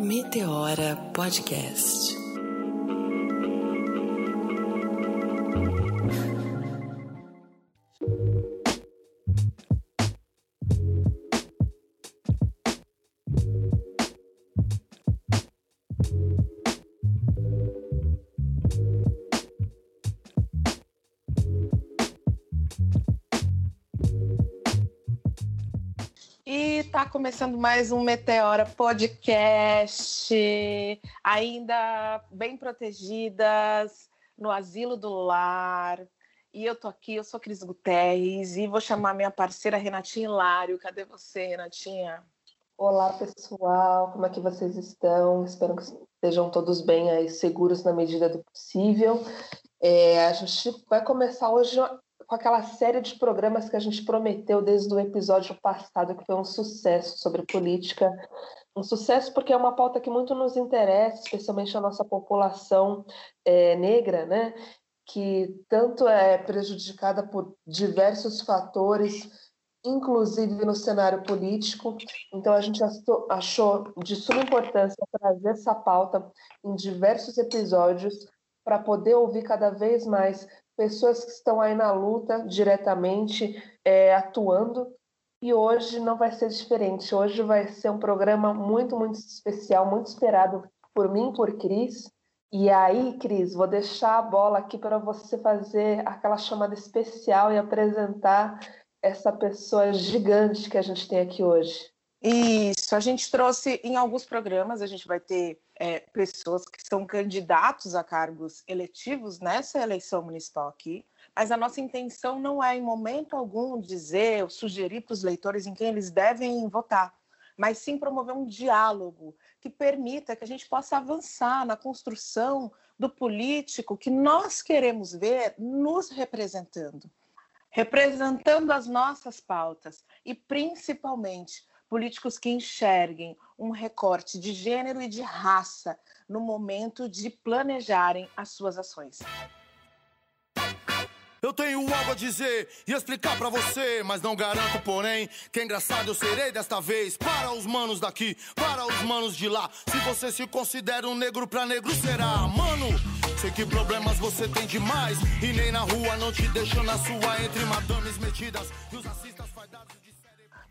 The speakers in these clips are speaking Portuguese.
Meteora Podcast. Começando mais um Meteora Podcast, ainda bem protegidas no asilo do lar. E eu tô aqui, eu sou Cris Guterres e vou chamar minha parceira Renatinha Hilário. Cadê você, Renatinha? Olá, pessoal, como é que vocês estão? Espero que estejam todos bem aí, seguros na medida do possível. É, a gente vai começar hoje com aquela série de programas que a gente prometeu desde o episódio passado, que foi um sucesso sobre política. Um sucesso porque é uma pauta que muito nos interessa, especialmente a nossa população é, negra, né? que tanto é prejudicada por diversos fatores, inclusive no cenário político. Então, a gente achou de suma importância trazer essa pauta em diversos episódios para poder ouvir cada vez mais pessoas que estão aí na luta diretamente é, atuando. E hoje não vai ser diferente. Hoje vai ser um programa muito, muito especial, muito esperado por mim, por Cris. E aí, Cris, vou deixar a bola aqui para você fazer aquela chamada especial e apresentar essa pessoa gigante que a gente tem aqui hoje. Isso, a gente trouxe em alguns programas, a gente vai ter é, pessoas que são candidatos a cargos eletivos nessa eleição municipal aqui, mas a nossa intenção não é, em momento algum, dizer ou sugerir para os leitores em quem eles devem votar, mas sim promover um diálogo que permita que a gente possa avançar na construção do político que nós queremos ver nos representando representando as nossas pautas e, principalmente, políticos que enxerguem um recorte de gênero e de raça no momento de planejarem as suas ações. Eu tenho algo a dizer e explicar para você, mas não garanto, porém, que é engraçado eu serei desta vez. Para os manos daqui, para os manos de lá. Se você se considera um negro pra negro, será, mano. Sei que problemas você tem demais e nem na rua não te deixam na sua entre madames metidas e os racistas fadados.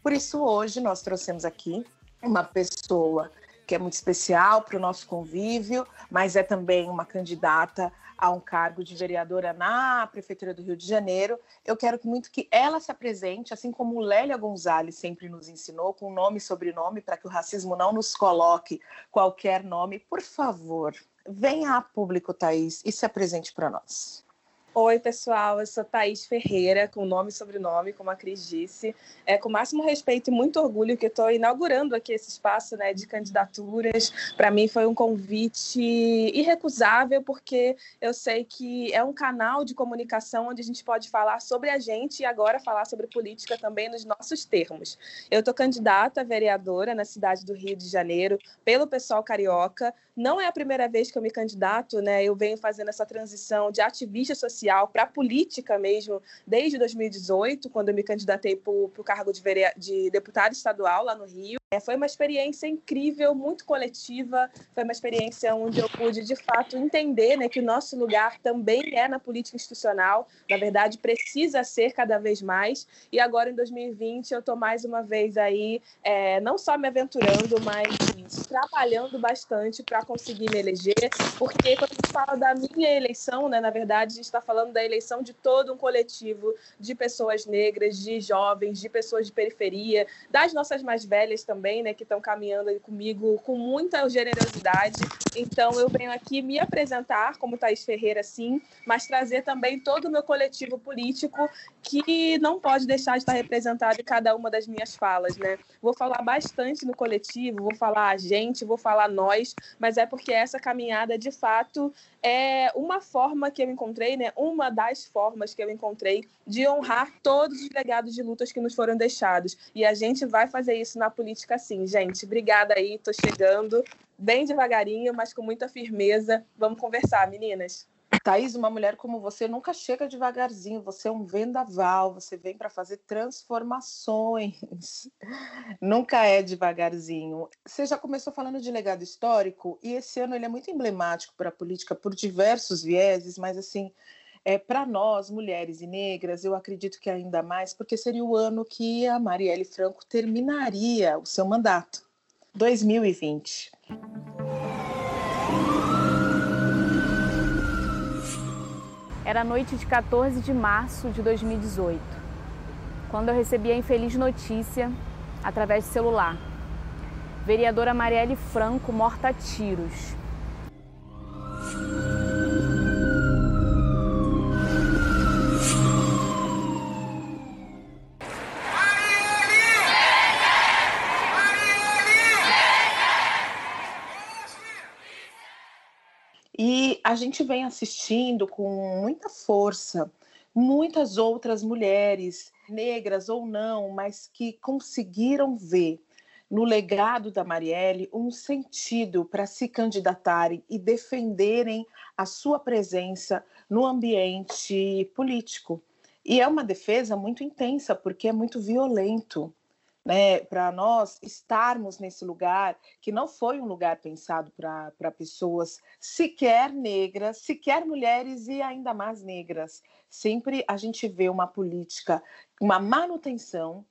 Por isso, hoje nós trouxemos aqui uma pessoa que é muito especial para o nosso convívio, mas é também uma candidata a um cargo de vereadora na Prefeitura do Rio de Janeiro. Eu quero muito que ela se apresente, assim como Lélia Gonzalez sempre nos ensinou, com nome e sobrenome, para que o racismo não nos coloque qualquer nome. Por favor, venha a público, Thaís, e se apresente para nós. Oi, pessoal, eu sou Thaís Ferreira, com nome e sobrenome, como a Cris disse. É com máximo respeito e muito orgulho que estou inaugurando aqui esse espaço né, de candidaturas. Para mim foi um convite irrecusável, porque eu sei que é um canal de comunicação onde a gente pode falar sobre a gente e agora falar sobre política também nos nossos termos. Eu estou candidata a vereadora na cidade do Rio de Janeiro pelo pessoal carioca. Não é a primeira vez que eu me candidato, né? Eu venho fazendo essa transição de ativista social social para a política mesmo, desde 2018, quando eu me candidatei para o cargo de, de deputado estadual lá no Rio. É, foi uma experiência incrível, muito coletiva, foi uma experiência onde eu pude, de fato, entender né, que o nosso lugar também é na política institucional, na verdade, precisa ser cada vez mais. E agora, em 2020, eu estou mais uma vez aí, é, não só me aventurando, mas trabalhando bastante para conseguir me eleger, porque quando a gente fala da minha eleição, né, na verdade, a gente está falando da eleição de todo um coletivo de pessoas negras, de jovens, de pessoas de periferia, das nossas mais velhas também também, né, que estão caminhando comigo com muita generosidade. Então, eu venho aqui me apresentar como Thaís Ferreira, sim, mas trazer também todo o meu coletivo político que não pode deixar de estar representado em cada uma das minhas falas, né? Vou falar bastante no coletivo, vou falar a gente, vou falar nós, mas é porque essa caminhada, de fato, é uma forma que eu encontrei, né? Uma das formas que eu encontrei de honrar todos os legados de lutas que nos foram deixados. E a gente vai fazer isso na política sim, gente. Obrigada aí, tô chegando bem devagarinho, mas com muita firmeza. Vamos conversar, meninas. Thaís, uma mulher como você nunca chega devagarzinho, você é um vendaval, você vem para fazer transformações. nunca é devagarzinho. Você já começou falando de legado histórico e esse ano ele é muito emblemático para a política por diversos vieses, mas assim, é, para nós, mulheres e negras, eu acredito que ainda mais, porque seria o ano que a Marielle Franco terminaria o seu mandato, 2020. Era a noite de 14 de março de 2018, quando eu recebi a infeliz notícia através de celular. Vereadora Marielle Franco morta a tiros. E a gente vem assistindo com muita força muitas outras mulheres, negras ou não, mas que conseguiram ver no legado da Marielle um sentido para se candidatarem e defenderem a sua presença no ambiente político. E é uma defesa muito intensa, porque é muito violento né, para nós estarmos nesse lugar que não foi um lugar pensado para pessoas sequer negras, sequer mulheres e ainda mais negras. Sempre a gente vê uma política, uma manutenção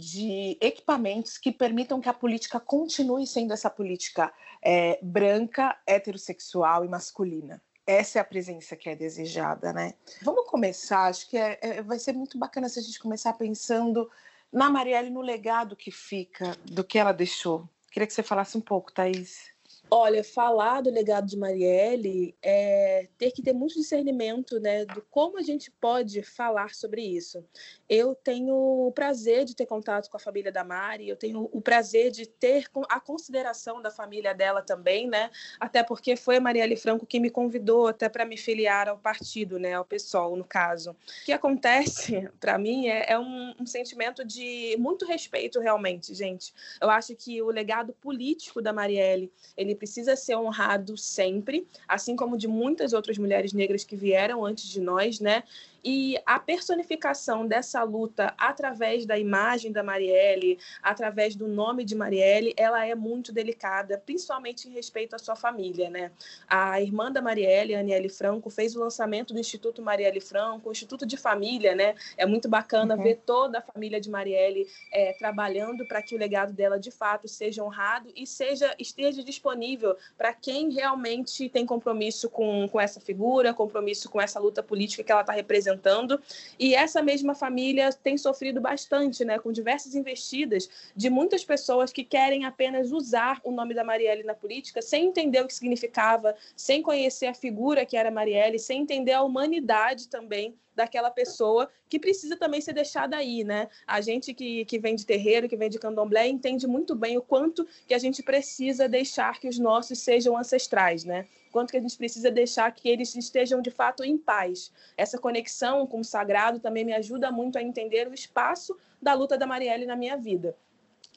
de equipamentos que permitam que a política continue sendo essa política é, branca, heterossexual e masculina essa é a presença que é desejada, né? Vamos começar, acho que é, é, vai ser muito bacana se a gente começar pensando na Marielle, no legado que fica do que ela deixou. Queria que você falasse um pouco, Thaís. Olha, falar do legado de Marielle é ter que ter muito discernimento, né, do como a gente pode falar sobre isso. Eu tenho o prazer de ter contato com a família da Mari, eu tenho o prazer de ter a consideração da família dela também, né, até porque foi a Marielle Franco que me convidou até para me filiar ao partido, né, ao PSOL, no caso. O que acontece, para mim, é, é um, um sentimento de muito respeito, realmente, gente. Eu acho que o legado político da Marielle, ele precisa ser honrado sempre, assim como de muitas outras mulheres negras que vieram antes de nós, né? E a personificação dessa luta através da imagem da Marielle, através do nome de Marielle, ela é muito delicada, principalmente em respeito à sua família, né? A irmã da Marielle, Aniele Franco, fez o lançamento do Instituto Marielle Franco, o Instituto de Família, né? É muito bacana uhum. ver toda a família de Marielle é, trabalhando para que o legado dela de fato seja honrado e seja esteja disponível para quem realmente tem compromisso com, com essa figura, compromisso com essa luta política que ela está representando representando. E essa mesma família tem sofrido bastante, né, com diversas investidas de muitas pessoas que querem apenas usar o nome da Marielle na política sem entender o que significava, sem conhecer a figura que era Marielle, sem entender a humanidade também daquela pessoa que precisa também ser deixada aí, né? A gente que, que vem de terreiro, que vem de candomblé, entende muito bem o quanto que a gente precisa deixar que os nossos sejam ancestrais, né? Quanto que a gente precisa deixar que eles estejam de fato em paz. Essa conexão com o sagrado também me ajuda muito a entender o espaço da luta da Marielle na minha vida.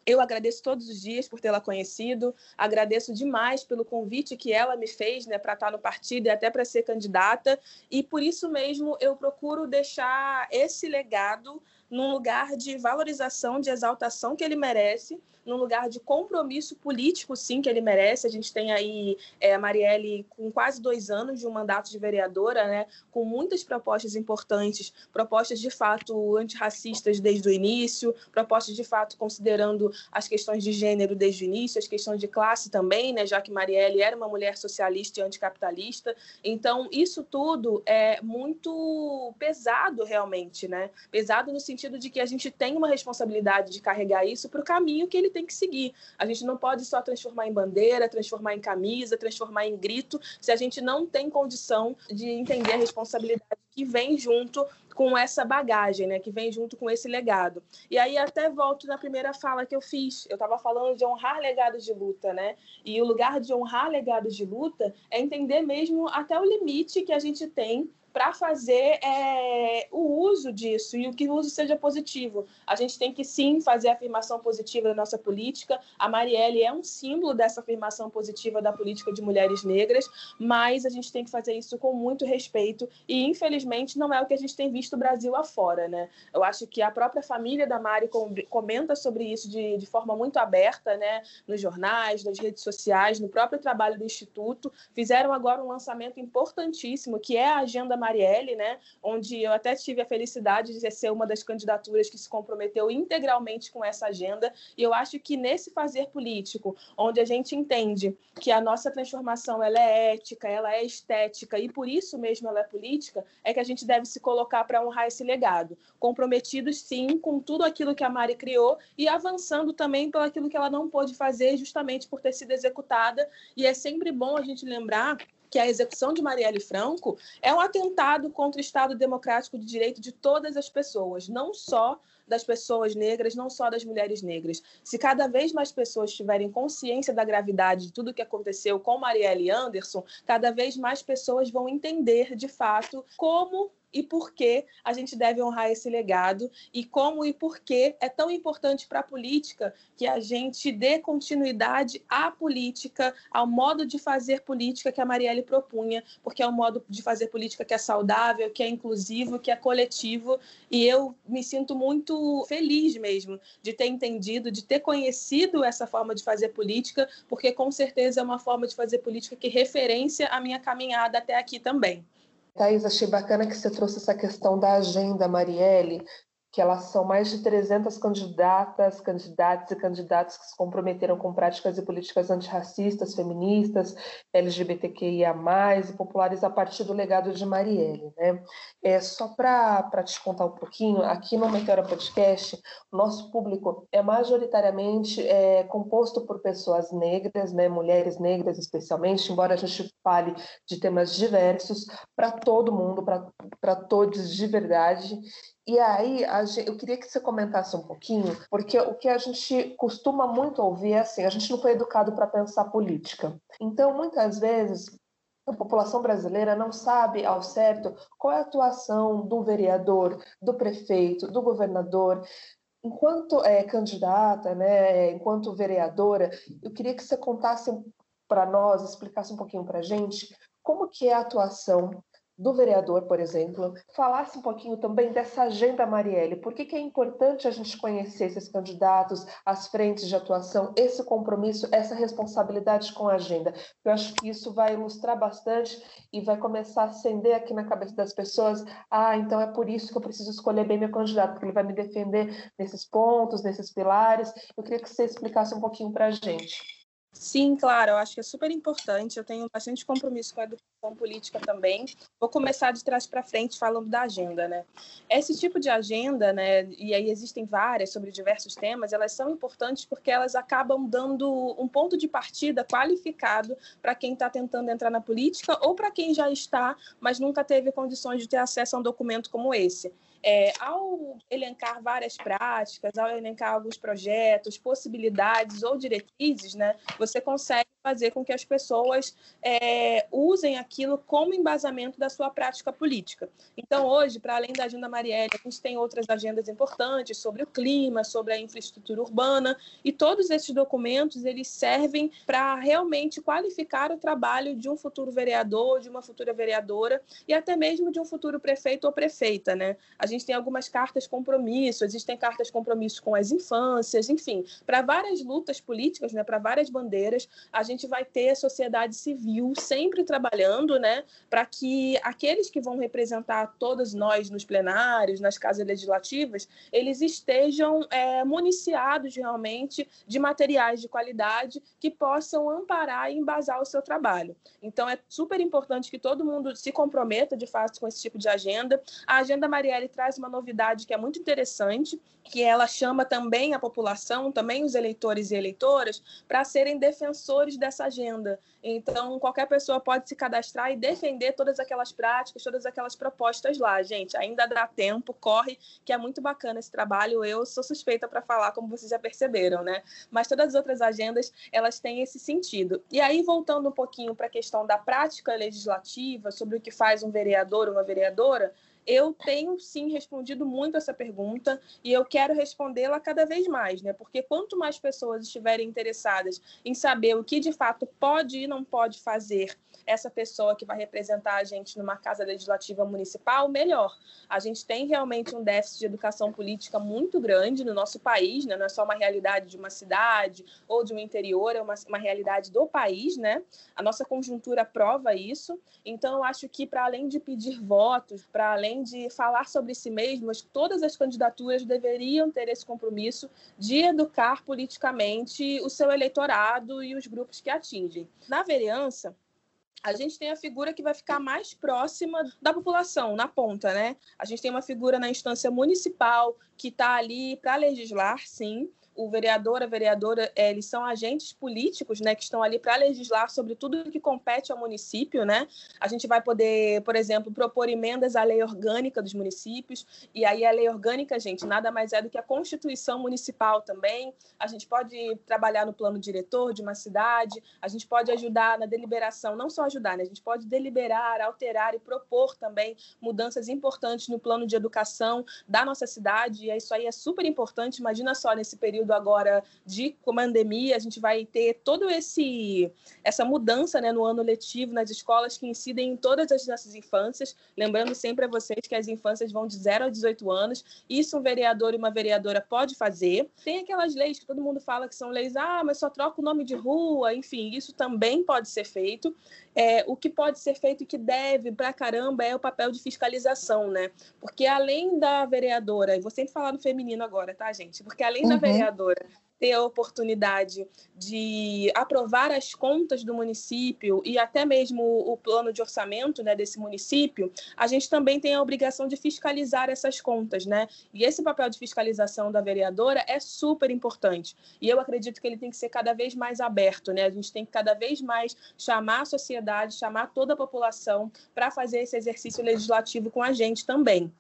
Eu agradeço todos os dias por tê-la conhecido, agradeço demais pelo convite que ela me fez né, para estar no partido e até para ser candidata, e por isso mesmo eu procuro deixar esse legado num lugar de valorização, de exaltação que ele merece, num lugar de compromisso político, sim, que ele merece. A gente tem aí é, a Marielle com quase dois anos de um mandato de vereadora, né, com muitas propostas importantes, propostas de fato antirracistas desde o início, propostas de fato considerando as questões de gênero desde o início, as questões de classe também, né, já que Marielle era uma mulher socialista e anticapitalista. Então, isso tudo é muito pesado realmente, né? Pesado no sentido de que a gente tem uma responsabilidade de carregar isso para o caminho que ele tem que seguir. A gente não pode só transformar em bandeira, transformar em camisa, transformar em grito, se a gente não tem condição de entender a responsabilidade que vem junto com essa bagagem, né, que vem junto com esse legado. E aí até volto na primeira fala que eu fiz. Eu estava falando de honrar legados de luta, né? E o lugar de honrar legados de luta é entender mesmo até o limite que a gente tem para fazer é, o uso disso e o que o uso seja positivo. A gente tem que sim fazer afirmação positiva da nossa política. A Marielle é um símbolo dessa afirmação positiva da política de mulheres negras, mas a gente tem que fazer isso com muito respeito e infelizmente não é o que a gente tem visto o Brasil afora, né? Eu acho que a própria família da Mari comenta sobre isso de, de forma muito aberta, né? Nos jornais, nas redes sociais, no próprio trabalho do Instituto. Fizeram agora um lançamento importantíssimo que é a agenda Marielle, né, onde eu até tive a felicidade de ser uma das candidaturas que se comprometeu integralmente com essa agenda. E eu acho que nesse fazer político, onde a gente entende que a nossa transformação ela é ética, ela é estética e por isso mesmo ela é política, é que a gente deve se colocar para honrar esse legado, comprometidos sim com tudo aquilo que a Mari criou e avançando também pelo aquilo que ela não pôde fazer justamente por ter sido executada. E é sempre bom a gente lembrar que a execução de Marielle Franco é um atentado contra o Estado democrático de direito de todas as pessoas, não só das pessoas negras, não só das mulheres negras. Se cada vez mais pessoas tiverem consciência da gravidade de tudo o que aconteceu com Marielle Anderson, cada vez mais pessoas vão entender de fato como e por que a gente deve honrar esse legado e como e por que é tão importante para a política que a gente dê continuidade à política, ao modo de fazer política que a Marielle propunha, porque é um modo de fazer política que é saudável, que é inclusivo, que é coletivo, e eu me sinto muito feliz mesmo de ter entendido, de ter conhecido essa forma de fazer política, porque com certeza é uma forma de fazer política que referência a minha caminhada até aqui também. Thais, achei bacana que você trouxe essa questão da agenda, Marielle, que elas são mais de 300 candidatas, candidatos e candidatos que se comprometeram com práticas e políticas antirracistas, feministas, LGBTQIA+, e populares a partir do legado de Marielle. Né? É, só para te contar um pouquinho, aqui no Meteora Podcast, nosso público é majoritariamente é, composto por pessoas negras, né, mulheres negras especialmente, embora a gente fale de temas diversos, para todo mundo, para todos de verdade, e aí, eu queria que você comentasse um pouquinho, porque o que a gente costuma muito ouvir é assim: a gente não foi educado para pensar política. Então, muitas vezes, a população brasileira não sabe ao certo qual é a atuação do vereador, do prefeito, do governador. Enquanto é, candidata, né, enquanto vereadora, eu queria que você contasse para nós, explicasse um pouquinho para a gente como que é a atuação do vereador, por exemplo, falasse um pouquinho também dessa agenda Marielle. Por que, que é importante a gente conhecer esses candidatos, as frentes de atuação, esse compromisso, essa responsabilidade com a agenda? Eu acho que isso vai ilustrar bastante e vai começar a acender aqui na cabeça das pessoas. Ah, então é por isso que eu preciso escolher bem meu candidato, porque ele vai me defender nesses pontos, nesses pilares. Eu queria que você explicasse um pouquinho para a gente. Sim, claro, eu acho que é super importante. Eu tenho bastante compromisso com a educação política também. Vou começar de trás para frente falando da agenda, né? Esse tipo de agenda, né, e aí existem várias sobre diversos temas, elas são importantes porque elas acabam dando um ponto de partida qualificado para quem está tentando entrar na política ou para quem já está, mas nunca teve condições de ter acesso a um documento como esse. É, ao elencar várias práticas, ao elencar alguns projetos, possibilidades ou diretrizes, né, você consegue fazer com que as pessoas é, usem aquilo como embasamento da sua prática política. Então, hoje, para além da Agenda Marielle, a gente tem outras agendas importantes sobre o clima, sobre a infraestrutura urbana, e todos esses documentos eles servem para realmente qualificar o trabalho de um futuro vereador, de uma futura vereadora e até mesmo de um futuro prefeito ou prefeita, né? A gente tem algumas cartas compromisso, existem cartas compromisso com as infâncias, enfim, para várias lutas políticas, né, para várias bandeiras, a gente vai ter a sociedade civil sempre trabalhando, né, para que aqueles que vão representar todos nós nos plenários, nas casas legislativas, eles estejam é, municiados realmente de materiais de qualidade que possam amparar e embasar o seu trabalho. Então, é super importante que todo mundo se comprometa, de fato, com esse tipo de agenda. A Agenda Marielle traz uma novidade que é muito interessante, que ela chama também a população, também os eleitores e eleitoras, para serem defensores dessa agenda. Então, qualquer pessoa pode se cadastrar e defender todas aquelas práticas, todas aquelas propostas lá, gente. Ainda dá tempo, corre, que é muito bacana esse trabalho. Eu sou suspeita para falar, como vocês já perceberam, né? Mas todas as outras agendas, elas têm esse sentido. E aí, voltando um pouquinho para a questão da prática legislativa, sobre o que faz um vereador uma vereadora, eu tenho sim respondido muito essa pergunta e eu quero respondê-la cada vez mais, né? Porque quanto mais pessoas estiverem interessadas em saber o que de fato pode e não pode fazer essa pessoa que vai representar a gente numa casa legislativa municipal, melhor. A gente tem realmente um déficit de educação política muito grande no nosso país, né? não é só uma realidade de uma cidade ou de um interior, é uma, uma realidade do país, né? A nossa conjuntura prova isso. Então, eu acho que, para além de pedir votos, para além de falar sobre si mesmas, todas as candidaturas deveriam ter esse compromisso de educar politicamente o seu eleitorado e os grupos que atingem. Na vereança, a gente tem a figura que vai ficar mais próxima da população, na ponta, né? A gente tem uma figura na instância municipal que está ali para legislar, sim, o vereador, a vereadora, é, eles são agentes políticos, né, que estão ali para legislar sobre tudo que compete ao município, né? A gente vai poder, por exemplo, propor emendas à lei orgânica dos municípios, e aí a lei orgânica, gente, nada mais é do que a Constituição Municipal também. A gente pode trabalhar no plano diretor de uma cidade, a gente pode ajudar na deliberação, não só ajudar, né? A gente pode deliberar, alterar e propor também mudanças importantes no plano de educação da nossa cidade, e isso aí é super importante. Imagina só nesse período período agora de pandemia, a gente vai ter todo esse essa mudança né, no ano letivo nas escolas que incidem em todas as nossas infâncias. Lembrando sempre a vocês que as infâncias vão de 0 a 18 anos. Isso um vereador e uma vereadora pode fazer. Tem aquelas leis que todo mundo fala que são leis, ah, mas só troca o nome de rua, enfim, isso também pode ser feito. É, o que pode ser feito e que deve pra caramba é o papel de fiscalização, né? Porque além da vereadora, e vou sempre falar no feminino agora, tá, gente? Porque além uhum. da vereadora ter a oportunidade de aprovar as contas do município e até mesmo o plano de orçamento né, desse município, a gente também tem a obrigação de fiscalizar essas contas, né? E esse papel de fiscalização da vereadora é super importante. E eu acredito que ele tem que ser cada vez mais aberto, né? A gente tem que cada vez mais chamar a sociedade, chamar toda a população para fazer esse exercício legislativo com a gente também.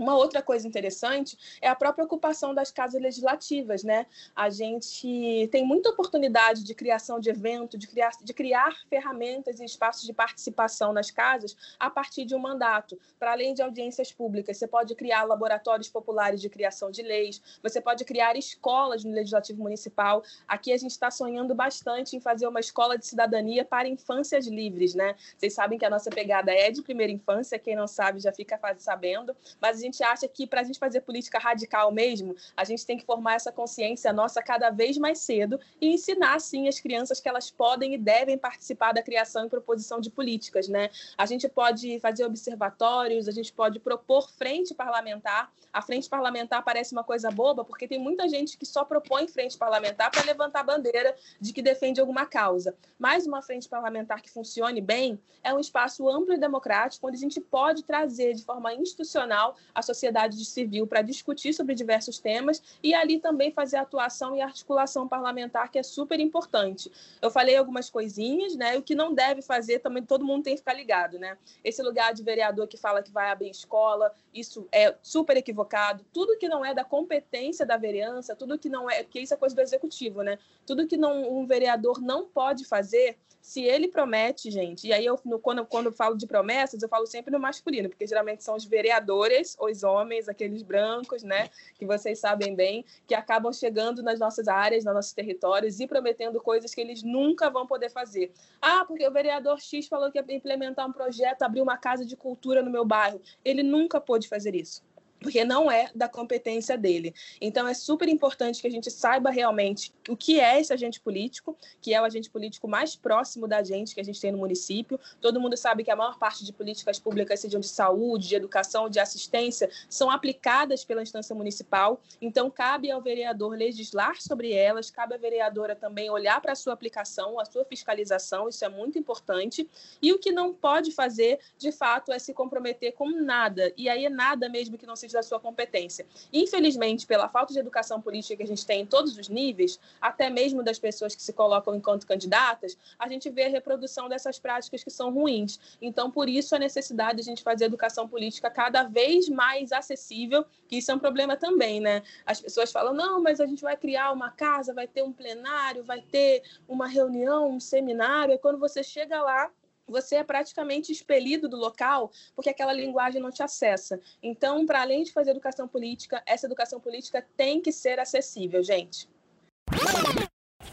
Uma outra coisa interessante é a própria ocupação das casas legislativas, né? A gente tem muita oportunidade de criação de evento, de criar, de criar ferramentas e espaços de participação nas casas a partir de um mandato. Para além de audiências públicas, você pode criar laboratórios populares de criação de leis, você pode criar escolas no Legislativo Municipal. Aqui a gente está sonhando bastante em fazer uma escola de cidadania para infâncias livres, né? Vocês sabem que a nossa pegada é de primeira infância, quem não sabe já fica sabendo, mas mas a gente acha que para a gente fazer política radical mesmo, a gente tem que formar essa consciência nossa cada vez mais cedo e ensinar, sim, as crianças que elas podem e devem participar da criação e proposição de políticas, né? A gente pode fazer observatórios, a gente pode propor frente parlamentar. A frente parlamentar parece uma coisa boba, porque tem muita gente que só propõe frente parlamentar para levantar a bandeira de que defende alguma causa. Mas uma frente parlamentar que funcione bem é um espaço amplo e democrático, onde a gente pode trazer de forma institucional a sociedade civil para discutir sobre diversos temas e ali também fazer atuação e articulação parlamentar, que é super importante. Eu falei algumas coisinhas, né? O que não deve fazer também todo mundo tem que ficar ligado, né? Esse lugar de vereador que fala que vai abrir escola, isso é super equivocado. Tudo que não é da competência da vereança, tudo que não é, que isso é coisa do executivo, né? Tudo que não, um vereador não pode fazer, se ele promete, gente, e aí eu, no, quando, quando eu falo de promessas, eu falo sempre no masculino, porque geralmente são os vereadores, os homens, aqueles brancos, né, que vocês sabem bem, que acabam chegando nas nossas áreas, nos nossos territórios e prometendo coisas que eles nunca vão poder fazer. Ah, porque o vereador X falou que ia implementar um projeto, abrir uma casa de cultura no meu bairro. Ele nunca pôde fazer isso porque não é da competência dele. Então é super importante que a gente saiba realmente o que é esse agente político, que é o agente político mais próximo da gente que a gente tem no município. Todo mundo sabe que a maior parte de políticas públicas, sejam de saúde, de educação, de assistência, são aplicadas pela instância municipal. Então cabe ao vereador legislar sobre elas, cabe à vereadora também olhar para a sua aplicação, a sua fiscalização, isso é muito importante. E o que não pode fazer, de fato, é se comprometer com nada. E aí é nada mesmo que não seja da sua competência. Infelizmente, pela falta de educação política que a gente tem em todos os níveis, até mesmo das pessoas que se colocam enquanto candidatas, a gente vê a reprodução dessas práticas que são ruins. Então, por isso, a necessidade de a gente fazer a educação política cada vez mais acessível, que isso é um problema também, né? As pessoas falam, não, mas a gente vai criar uma casa, vai ter um plenário, vai ter uma reunião, um seminário, e quando você chega lá, você é praticamente expelido do local porque aquela linguagem não te acessa. Então, para além de fazer educação política, essa educação política tem que ser acessível, gente.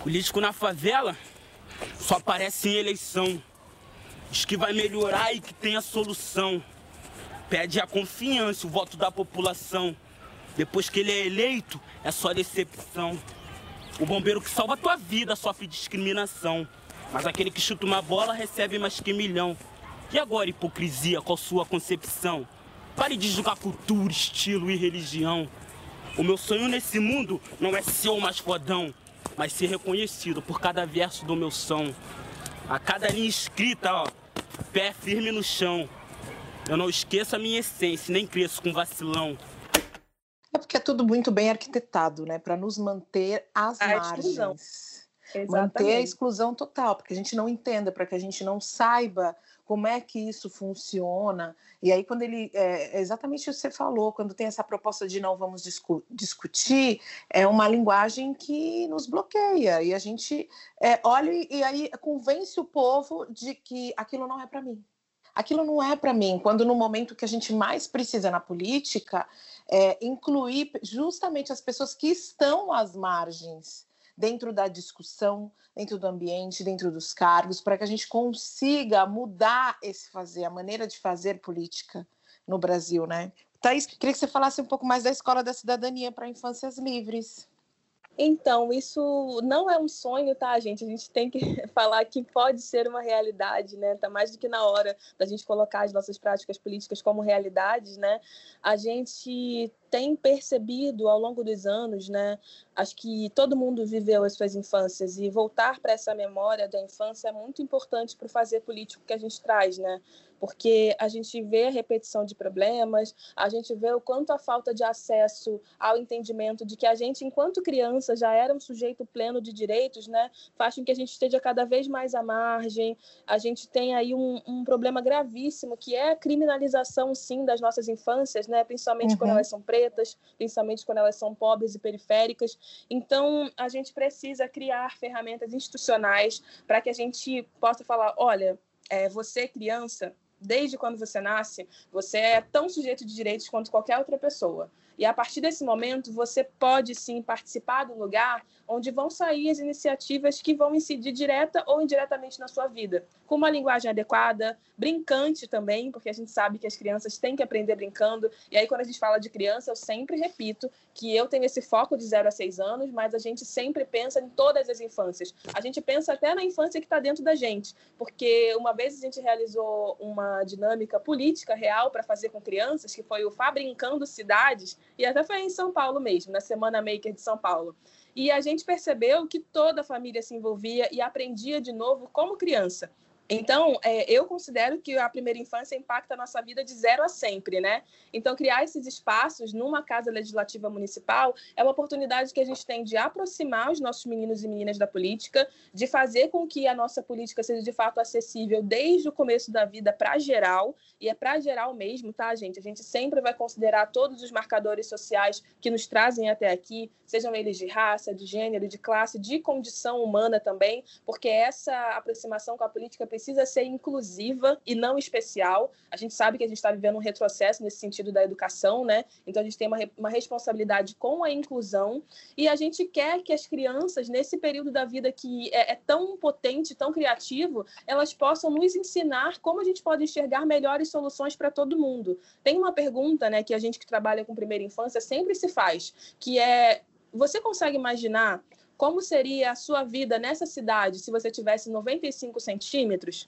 Político na favela só aparece em eleição. Diz que vai melhorar e que tem a solução. Pede a confiança, o voto da população. Depois que ele é eleito, é só decepção. O bombeiro que salva a tua vida sofre discriminação. Mas aquele que chuta uma bola recebe mais que milhão. E agora, hipocrisia, qual sua concepção? Pare de julgar cultura, estilo e religião. O meu sonho nesse mundo não é ser o mais fodão, mas ser reconhecido por cada verso do meu som. A cada linha escrita, ó, pé firme no chão. Eu não esqueço a minha essência, nem cresço com vacilão. É porque é tudo muito bem arquitetado, né? Para nos manter às A margens. exclusão. Manter a Exatamente. exclusão total, porque a gente não entenda, para que a gente não saiba como é que isso funciona. E aí, quando ele. É é exatamente o que você falou, quando tem essa proposta de não vamos discu- discutir, é uma linguagem que nos bloqueia. E a gente é, olha e, e aí convence o povo de que aquilo não é para mim. Aquilo não é para mim, quando no momento que a gente mais precisa na política é incluir justamente as pessoas que estão às margens dentro da discussão, dentro do ambiente, dentro dos cargos, para que a gente consiga mudar esse fazer, a maneira de fazer política no Brasil, né? Thaís, queria que você falasse um pouco mais da Escola da Cidadania para Infâncias Livres. Então, isso não é um sonho, tá, gente? A gente tem que falar que pode ser uma realidade, né? Tá mais do que na hora da gente colocar as nossas práticas políticas como realidades, né? A gente tem percebido ao longo dos anos, né? Acho que todo mundo viveu as suas infâncias e voltar para essa memória da infância é muito importante para o fazer político que a gente traz, né? Porque a gente vê a repetição de problemas, a gente vê o quanto a falta de acesso ao entendimento de que a gente, enquanto criança, já era um sujeito pleno de direitos, né? Faz com que a gente esteja cada vez mais à margem. A gente tem aí um, um problema gravíssimo que é a criminalização, sim, das nossas infâncias, né? Principalmente Uhum. quando elas são pretas, principalmente quando elas são pobres e periféricas. Então, a gente precisa criar ferramentas institucionais para que a gente possa falar: olha, é, você, criança, desde quando você nasce, você é tão sujeito de direitos quanto qualquer outra pessoa. E a partir desse momento, você pode sim participar do lugar onde vão sair as iniciativas que vão incidir direta ou indiretamente na sua vida, com uma linguagem adequada, brincante também, porque a gente sabe que as crianças têm que aprender brincando. E aí, quando a gente fala de criança, eu sempre repito que eu tenho esse foco de 0 a 6 anos, mas a gente sempre pensa em todas as infâncias. A gente pensa até na infância que está dentro da gente, porque uma vez a gente realizou uma dinâmica política real para fazer com crianças, que foi o Fabrincando Cidades, e até foi em São Paulo mesmo, na Semana Maker de São Paulo. E a gente percebeu que toda a família se envolvia e aprendia de novo como criança. Então, é, eu considero que a primeira infância impacta a nossa vida de zero a sempre, né? Então, criar esses espaços numa casa legislativa municipal é uma oportunidade que a gente tem de aproximar os nossos meninos e meninas da política, de fazer com que a nossa política seja de fato acessível desde o começo da vida para geral, e é para geral mesmo, tá, gente? A gente sempre vai considerar todos os marcadores sociais que nos trazem até aqui, sejam eles de raça, de gênero, de classe, de condição humana também, porque essa aproximação com a política precisa ser inclusiva e não especial. A gente sabe que a gente está vivendo um retrocesso nesse sentido da educação, né? Então a gente tem uma, uma responsabilidade com a inclusão e a gente quer que as crianças, nesse período da vida que é, é tão potente, tão criativo, elas possam nos ensinar como a gente pode enxergar melhores soluções para todo mundo. Tem uma pergunta, né, que a gente que trabalha com primeira infância sempre se faz, que é: você consegue imaginar como seria a sua vida nessa cidade se você tivesse 95 centímetros?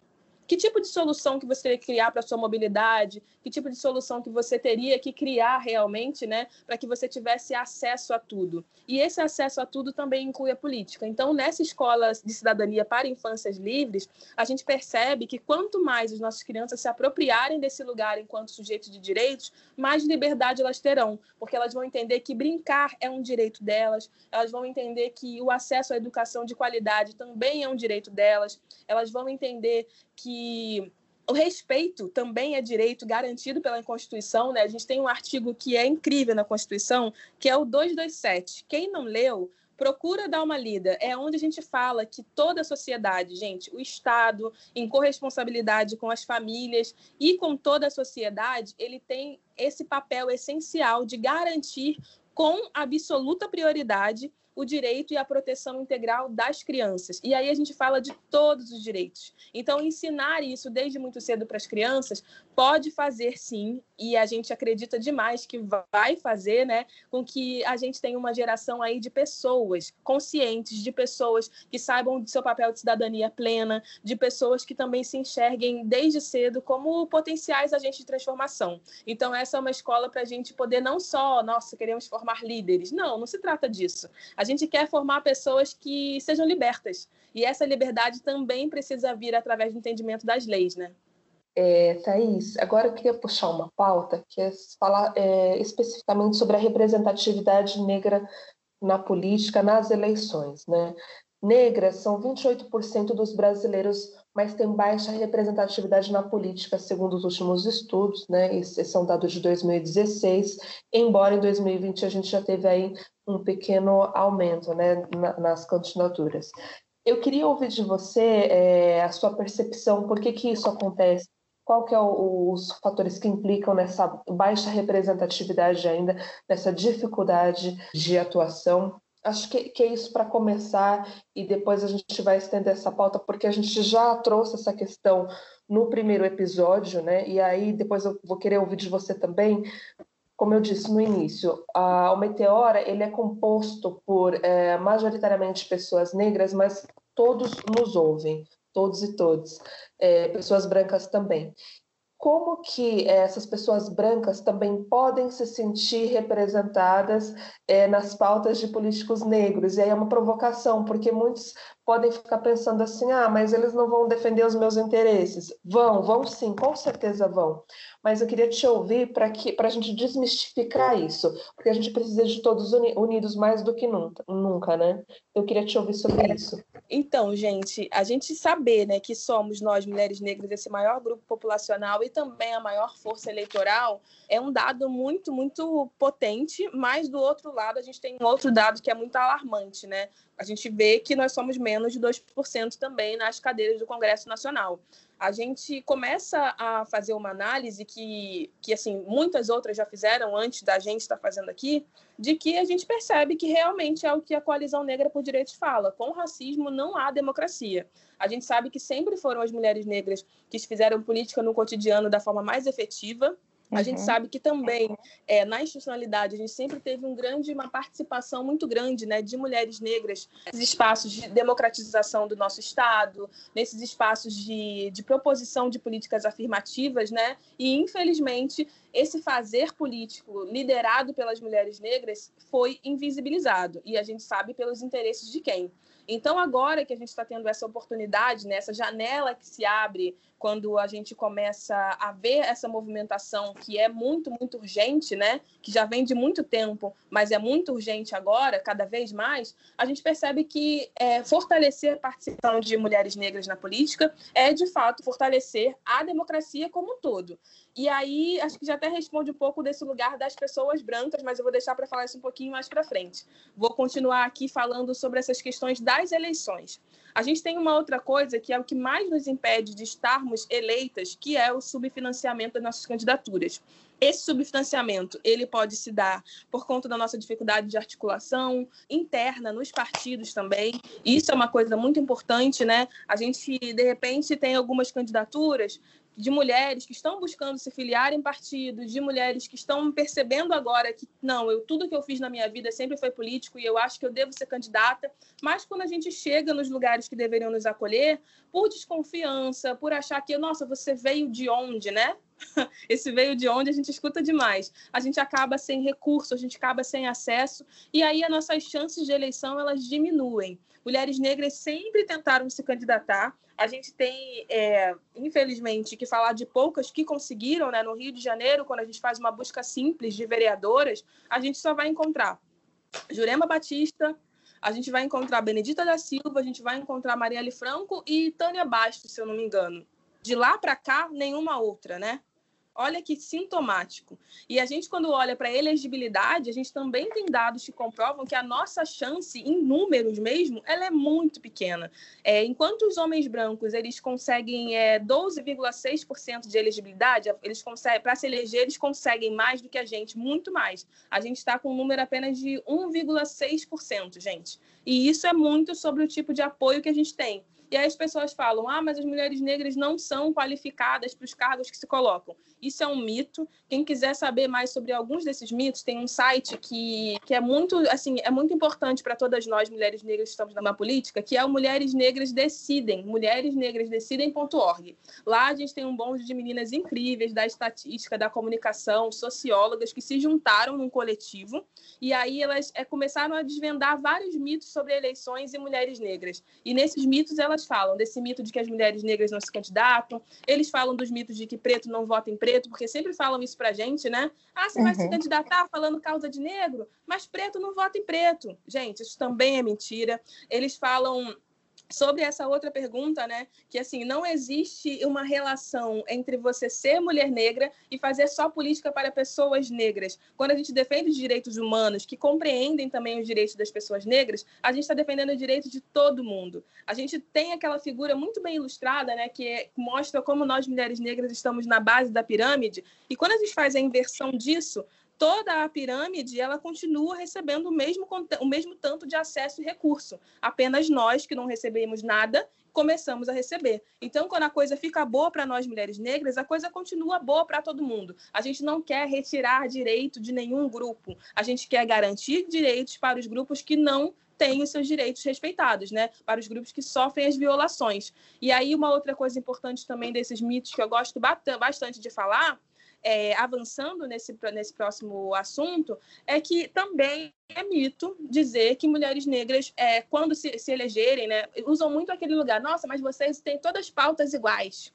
Que tipo de solução que você teria que criar para sua mobilidade, que tipo de solução que você teria que criar realmente, né, para que você tivesse acesso a tudo. E esse acesso a tudo também inclui a política. Então, nessa escola de cidadania para infâncias livres, a gente percebe que quanto mais as nossas crianças se apropriarem desse lugar enquanto sujeitos de direitos, mais liberdade elas terão, porque elas vão entender que brincar é um direito delas, elas vão entender que o acesso à educação de qualidade também é um direito delas, elas vão entender que o respeito também é direito garantido pela Constituição, né? A gente tem um artigo que é incrível na Constituição, que é o 227. Quem não leu, procura dar uma lida. É onde a gente fala que toda a sociedade, gente, o Estado, em corresponsabilidade com as famílias e com toda a sociedade, ele tem esse papel essencial de garantir com absoluta prioridade o direito e a proteção integral das crianças. E aí a gente fala de todos os direitos. Então, ensinar isso desde muito cedo para as crianças pode fazer sim, e a gente acredita demais que vai fazer, né, com que a gente tenha uma geração aí de pessoas conscientes, de pessoas que saibam do seu papel de cidadania plena, de pessoas que também se enxerguem desde cedo como potenciais agentes de transformação. Então, essa é uma escola para a gente poder não só, nossa, queremos formar líderes. Não, não se trata disso. A gente quer formar pessoas que sejam libertas. E essa liberdade também precisa vir através do entendimento das leis, né? É, Thaís, agora eu queria puxar uma pauta que é falar é, especificamente sobre a representatividade negra na política, nas eleições. Né? Negras são 28% dos brasileiros, mas têm baixa representatividade na política, segundo os últimos estudos, né? Esses são dados de 2016, embora em 2020 a gente já teve aí um pequeno aumento né, nas candidaturas. Eu queria ouvir de você é, a sua percepção, por que, que isso acontece, qual que é o, os fatores que implicam nessa baixa representatividade ainda, nessa dificuldade de atuação. Acho que, que é isso para começar e depois a gente vai estender essa pauta, porque a gente já trouxe essa questão no primeiro episódio, né? E aí depois eu vou querer ouvir de você também, como eu disse no início, a, o Meteora ele é composto por é, majoritariamente pessoas negras, mas todos nos ouvem, todos e todas, é, pessoas brancas também. Como que essas pessoas brancas também podem se sentir representadas é, nas pautas de políticos negros? E aí é uma provocação, porque muitos podem ficar pensando assim: ah, mas eles não vão defender os meus interesses. Vão, vão sim, com certeza vão mas eu queria te ouvir para que para a gente desmistificar isso, porque a gente precisa de todos uni unidos mais do que nunca, nunca, né? Eu queria te ouvir sobre isso. Então, gente, a gente saber, né, que somos nós mulheres negras esse maior grupo populacional e também a maior força eleitoral é um dado muito, muito potente, mas do outro lado a gente tem um outro dado que é muito alarmante, né? A gente vê que nós somos menos de 2% também nas cadeiras do Congresso Nacional a gente começa a fazer uma análise que, que assim, muitas outras já fizeram antes da gente estar fazendo aqui, de que a gente percebe que realmente é o que a Coalizão Negra por Direitos fala. Com racismo não há democracia. A gente sabe que sempre foram as mulheres negras que fizeram política no cotidiano da forma mais efetiva, a uhum. gente sabe que também é, na institucionalidade a gente sempre teve um grande, uma participação muito grande né, de mulheres negras nesses espaços de democratização do nosso Estado, nesses espaços de, de proposição de políticas afirmativas, né? E infelizmente esse fazer político liderado pelas mulheres negras foi invisibilizado e a gente sabe pelos interesses de quem. Então, agora que a gente está tendo essa oportunidade, né, essa janela que se abre quando a gente começa a ver essa movimentação que é muito, muito urgente, né, que já vem de muito tempo, mas é muito urgente agora, cada vez mais, a gente percebe que é, fortalecer a participação de mulheres negras na política é, de fato, fortalecer a democracia como um todo. E aí, acho que já até responde um pouco desse lugar das pessoas brancas, mas eu vou deixar para falar isso um pouquinho mais para frente. Vou continuar aqui falando sobre essas questões das eleições. A gente tem uma outra coisa que é o que mais nos impede de estarmos eleitas, que é o subfinanciamento das nossas candidaturas. Esse subfinanciamento ele pode se dar por conta da nossa dificuldade de articulação interna nos partidos também. Isso é uma coisa muito importante, né? A gente de repente tem algumas candidaturas de mulheres que estão buscando se filiar em partidos, de mulheres que estão percebendo agora que não, eu tudo que eu fiz na minha vida sempre foi político e eu acho que eu devo ser candidata, mas quando a gente chega nos lugares que deveriam nos acolher, por desconfiança, por achar que, nossa, você veio de onde, né? Esse veio de onde a gente escuta demais. A gente acaba sem recurso, a gente acaba sem acesso e aí as nossas chances de eleição elas diminuem. Mulheres negras sempre tentaram se candidatar, a gente tem, é, infelizmente, que falar de poucas que conseguiram, né? No Rio de Janeiro, quando a gente faz uma busca simples de vereadoras, a gente só vai encontrar Jurema Batista, a gente vai encontrar Benedita da Silva, a gente vai encontrar Marielle Franco e Tânia Bastos, se eu não me engano. De lá para cá, nenhuma outra, né? Olha que sintomático. E a gente, quando olha para a elegibilidade, a gente também tem dados que comprovam que a nossa chance, em números mesmo, ela é muito pequena. É, enquanto os homens brancos eles conseguem é, 12,6% de elegibilidade, eles conseguem para se eleger eles conseguem mais do que a gente, muito mais. A gente está com um número apenas de 1,6%, gente. E isso é muito sobre o tipo de apoio que a gente tem. E aí as pessoas falam: ah, mas as mulheres negras não são qualificadas para os cargos que se colocam. Isso é um mito. Quem quiser saber mais sobre alguns desses mitos, tem um site que, que é muito assim é muito importante para todas nós mulheres negras que estamos na política, que é o Mulheres Negras Decidem, mulheresnegrasdecidem.org. Lá a gente tem um bonde de meninas incríveis da estatística, da comunicação, sociólogas que se juntaram num coletivo e aí elas é, começaram a desvendar vários mitos sobre eleições e mulheres negras. E nesses mitos elas falam desse mito de que as mulheres negras não se candidatam, eles falam dos mitos de que preto não vota em preto, porque sempre falam isso pra gente, né? Ah, você uhum. vai se uhum. candidatar falando causa de negro, mas preto não vota em preto. Gente, isso também é mentira. Eles falam sobre essa outra pergunta, né, que assim, não existe uma relação entre você ser mulher negra e fazer só política para pessoas negras. Quando a gente defende os direitos humanos, que compreendem também os direitos das pessoas negras, a gente está defendendo o direito de todo mundo. A gente tem aquela figura muito bem ilustrada, né, que mostra como nós mulheres negras estamos na base da pirâmide, e quando a gente faz a inversão disso, toda a pirâmide ela continua recebendo o mesmo, o mesmo tanto de acesso e recurso. Apenas nós, que não recebemos nada, começamos a receber. Então, quando a coisa fica boa para nós mulheres negras, a coisa continua boa para todo mundo. A gente não quer retirar direito de nenhum grupo. A gente quer garantir direitos para os grupos que não têm os seus direitos respeitados, né? Para os grupos que sofrem as violações. E aí, uma outra coisa importante também desses mitos que eu gosto bastante de falar é, avançando nesse, nesse próximo assunto, é que também é mito dizer que mulheres negras, é, quando se, se elegerem, né, usam muito aquele lugar, nossa, mas vocês têm todas as pautas iguais.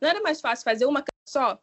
Não era mais fácil fazer uma só?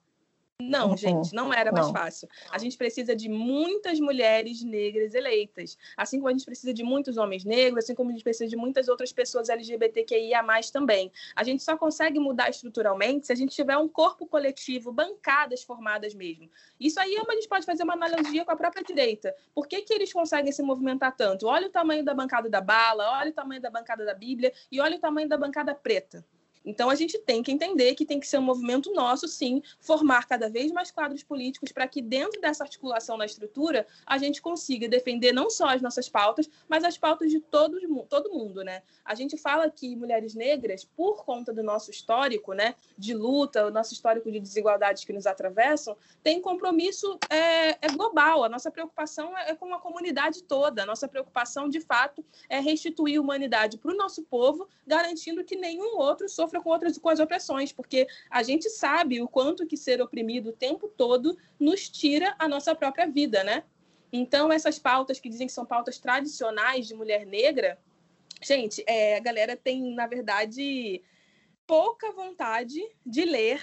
Não, uhum. gente, não era mais não. fácil. A gente precisa de muitas mulheres negras eleitas, assim como a gente precisa de muitos homens negros, assim como a gente precisa de muitas outras pessoas LGBTQIA+, também. A gente só consegue mudar estruturalmente se a gente tiver um corpo coletivo, bancadas formadas mesmo. Isso aí é a gente pode fazer uma analogia com a própria direita. Por que, que eles conseguem se movimentar tanto? Olha o tamanho da bancada da bala, olha o tamanho da bancada da Bíblia e olha o tamanho da bancada preta. Então, a gente tem que entender que tem que ser um movimento nosso, sim, formar cada vez mais quadros políticos para que, dentro dessa articulação na estrutura, a gente consiga defender não só as nossas pautas, mas as pautas de todo, todo mundo, né? A gente fala que mulheres negras, por conta do nosso histórico, né, de luta, o nosso histórico de desigualdades que nos atravessam, tem compromisso é, é global. A nossa preocupação é, é com a comunidade toda. A nossa preocupação, de fato, é restituir humanidade para o nosso povo, garantindo que nenhum outro sofra sofra com outras com as opressões, porque a gente sabe o quanto que ser oprimido o tempo todo nos tira a nossa própria vida, né? Então, essas pautas que dizem que são pautas tradicionais de mulher negra, gente, é, a galera tem, na verdade, pouca vontade de ler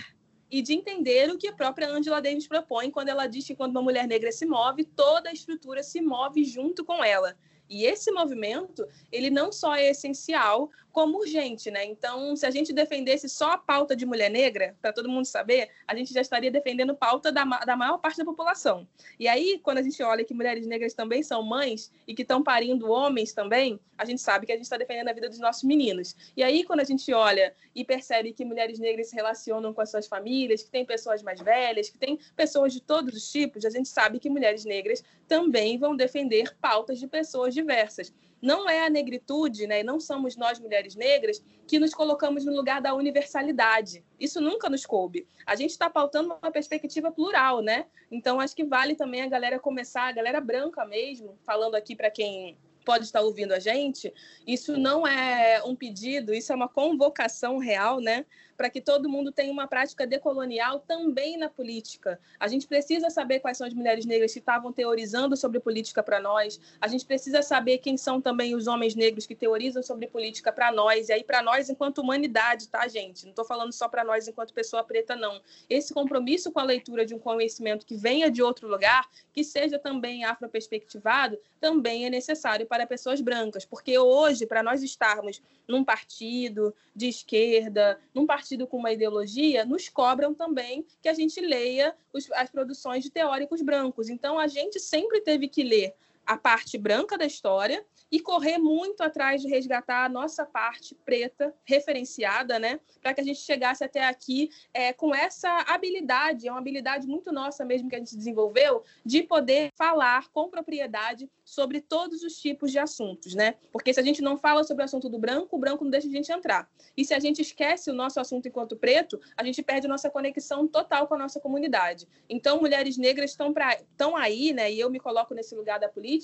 e de entender o que a própria Angela Davis propõe quando ela diz que quando uma mulher negra se move, toda a estrutura se move junto com ela. E esse movimento, ele não só é essencial, como urgente, né? Então, se a gente defendesse só a pauta de mulher negra, para todo mundo saber, a gente já estaria defendendo pauta da, da maior parte da população. E aí, quando a gente olha que mulheres negras também são mães e que estão parindo homens também, a gente sabe que a gente está defendendo a vida dos nossos meninos. E aí, quando a gente olha e percebe que mulheres negras se relacionam com as suas famílias, que tem pessoas mais velhas, que tem pessoas de todos os tipos, a gente sabe que mulheres negras também vão defender pautas de pessoas diversas. não é a negritude, né, e não somos nós mulheres negras que nos colocamos no lugar da universalidade. Isso nunca nos coube. A gente está pautando uma perspectiva plural, né? Então acho que vale também a galera começar, a galera branca mesmo, falando aqui para quem pode estar ouvindo a gente, isso não é um pedido, isso é uma convocação real, né? Para que todo mundo tenha uma prática decolonial também na política. A gente precisa saber quais são as mulheres negras que estavam teorizando sobre política para nós. A gente precisa saber quem são também os homens negros que teorizam sobre política para nós. E aí, para nós, enquanto humanidade, tá, gente? Não estou falando só para nós enquanto pessoa preta, não. Esse compromisso com a leitura de um conhecimento que venha de outro lugar, que seja também afroperspectivado, também é necessário para pessoas brancas. Porque hoje, para nós estarmos num partido de esquerda, num partido partido com uma ideologia, nos cobram também que a gente leia os, as produções de teóricos brancos. Então, a gente sempre teve que ler a parte branca da história e correr muito atrás de resgatar a nossa parte preta referenciada, né, para que a gente chegasse até aqui é, com essa habilidade, é uma habilidade muito nossa mesmo que a gente desenvolveu, de poder falar com propriedade sobre todos os tipos de assuntos, né? Porque se a gente não fala sobre o assunto do branco, o branco não deixa a gente entrar. E se a gente esquece o nosso assunto enquanto preto, a gente perde a nossa conexão total com a nossa comunidade. Então, mulheres negras estão aí, né? E eu me coloco nesse lugar da política,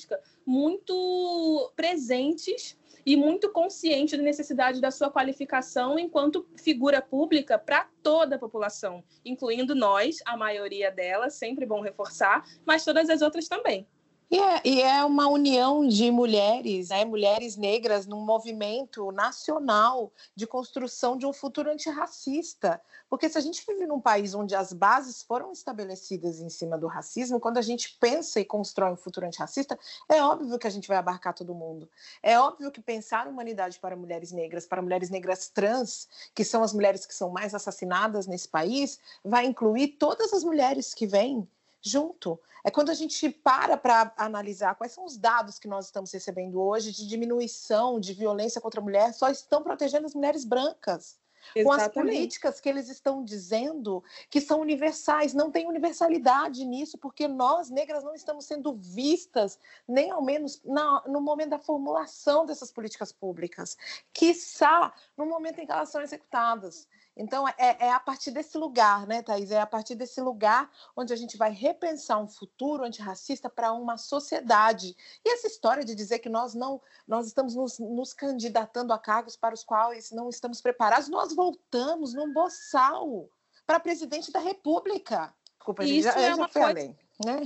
muito presentes e muito consciente da necessidade da sua qualificação enquanto figura pública para toda a população, incluindo nós, a maioria delas, sempre bom reforçar, mas todas as outras também. E é, e é, uma união de mulheres, né, mulheres negras, num movimento nacional de construção de um futuro antirracista. Porque se a gente vive num país onde as bases foram estabelecidas em cima do racismo, quando a gente pensa e constrói um futuro antirracista, é óbvio que a gente vai abarcar todo mundo. É óbvio que pensar humanidade para mulheres negras, para mulheres negras trans, que são as mulheres que são mais assassinadas nesse país, vai incluir todas as mulheres que vêm junto. É quando a gente para para analisar quais são os dados que nós estamos recebendo hoje de diminuição de violência contra a mulher, só estão protegendo as mulheres brancas. Exatamente. Com as políticas que eles estão dizendo que são universais, não tem universalidade nisso, porque nós, negras, não estamos sendo vistas, nem ao menos na, no momento da formulação dessas políticas públicas, quiçá no momento em que elas são executadas. Então, é, é, a partir desse lugar, né, Thais? É a partir desse lugar onde a gente vai repensar um futuro antirracista para uma sociedade. E essa história de dizer que nós não nós estamos nos, nos, candidatando a cargos para os quais não estamos preparados, nós voltamos num boçal para presidente da República. Desculpa, gente, já, é uma coisa... além. Né?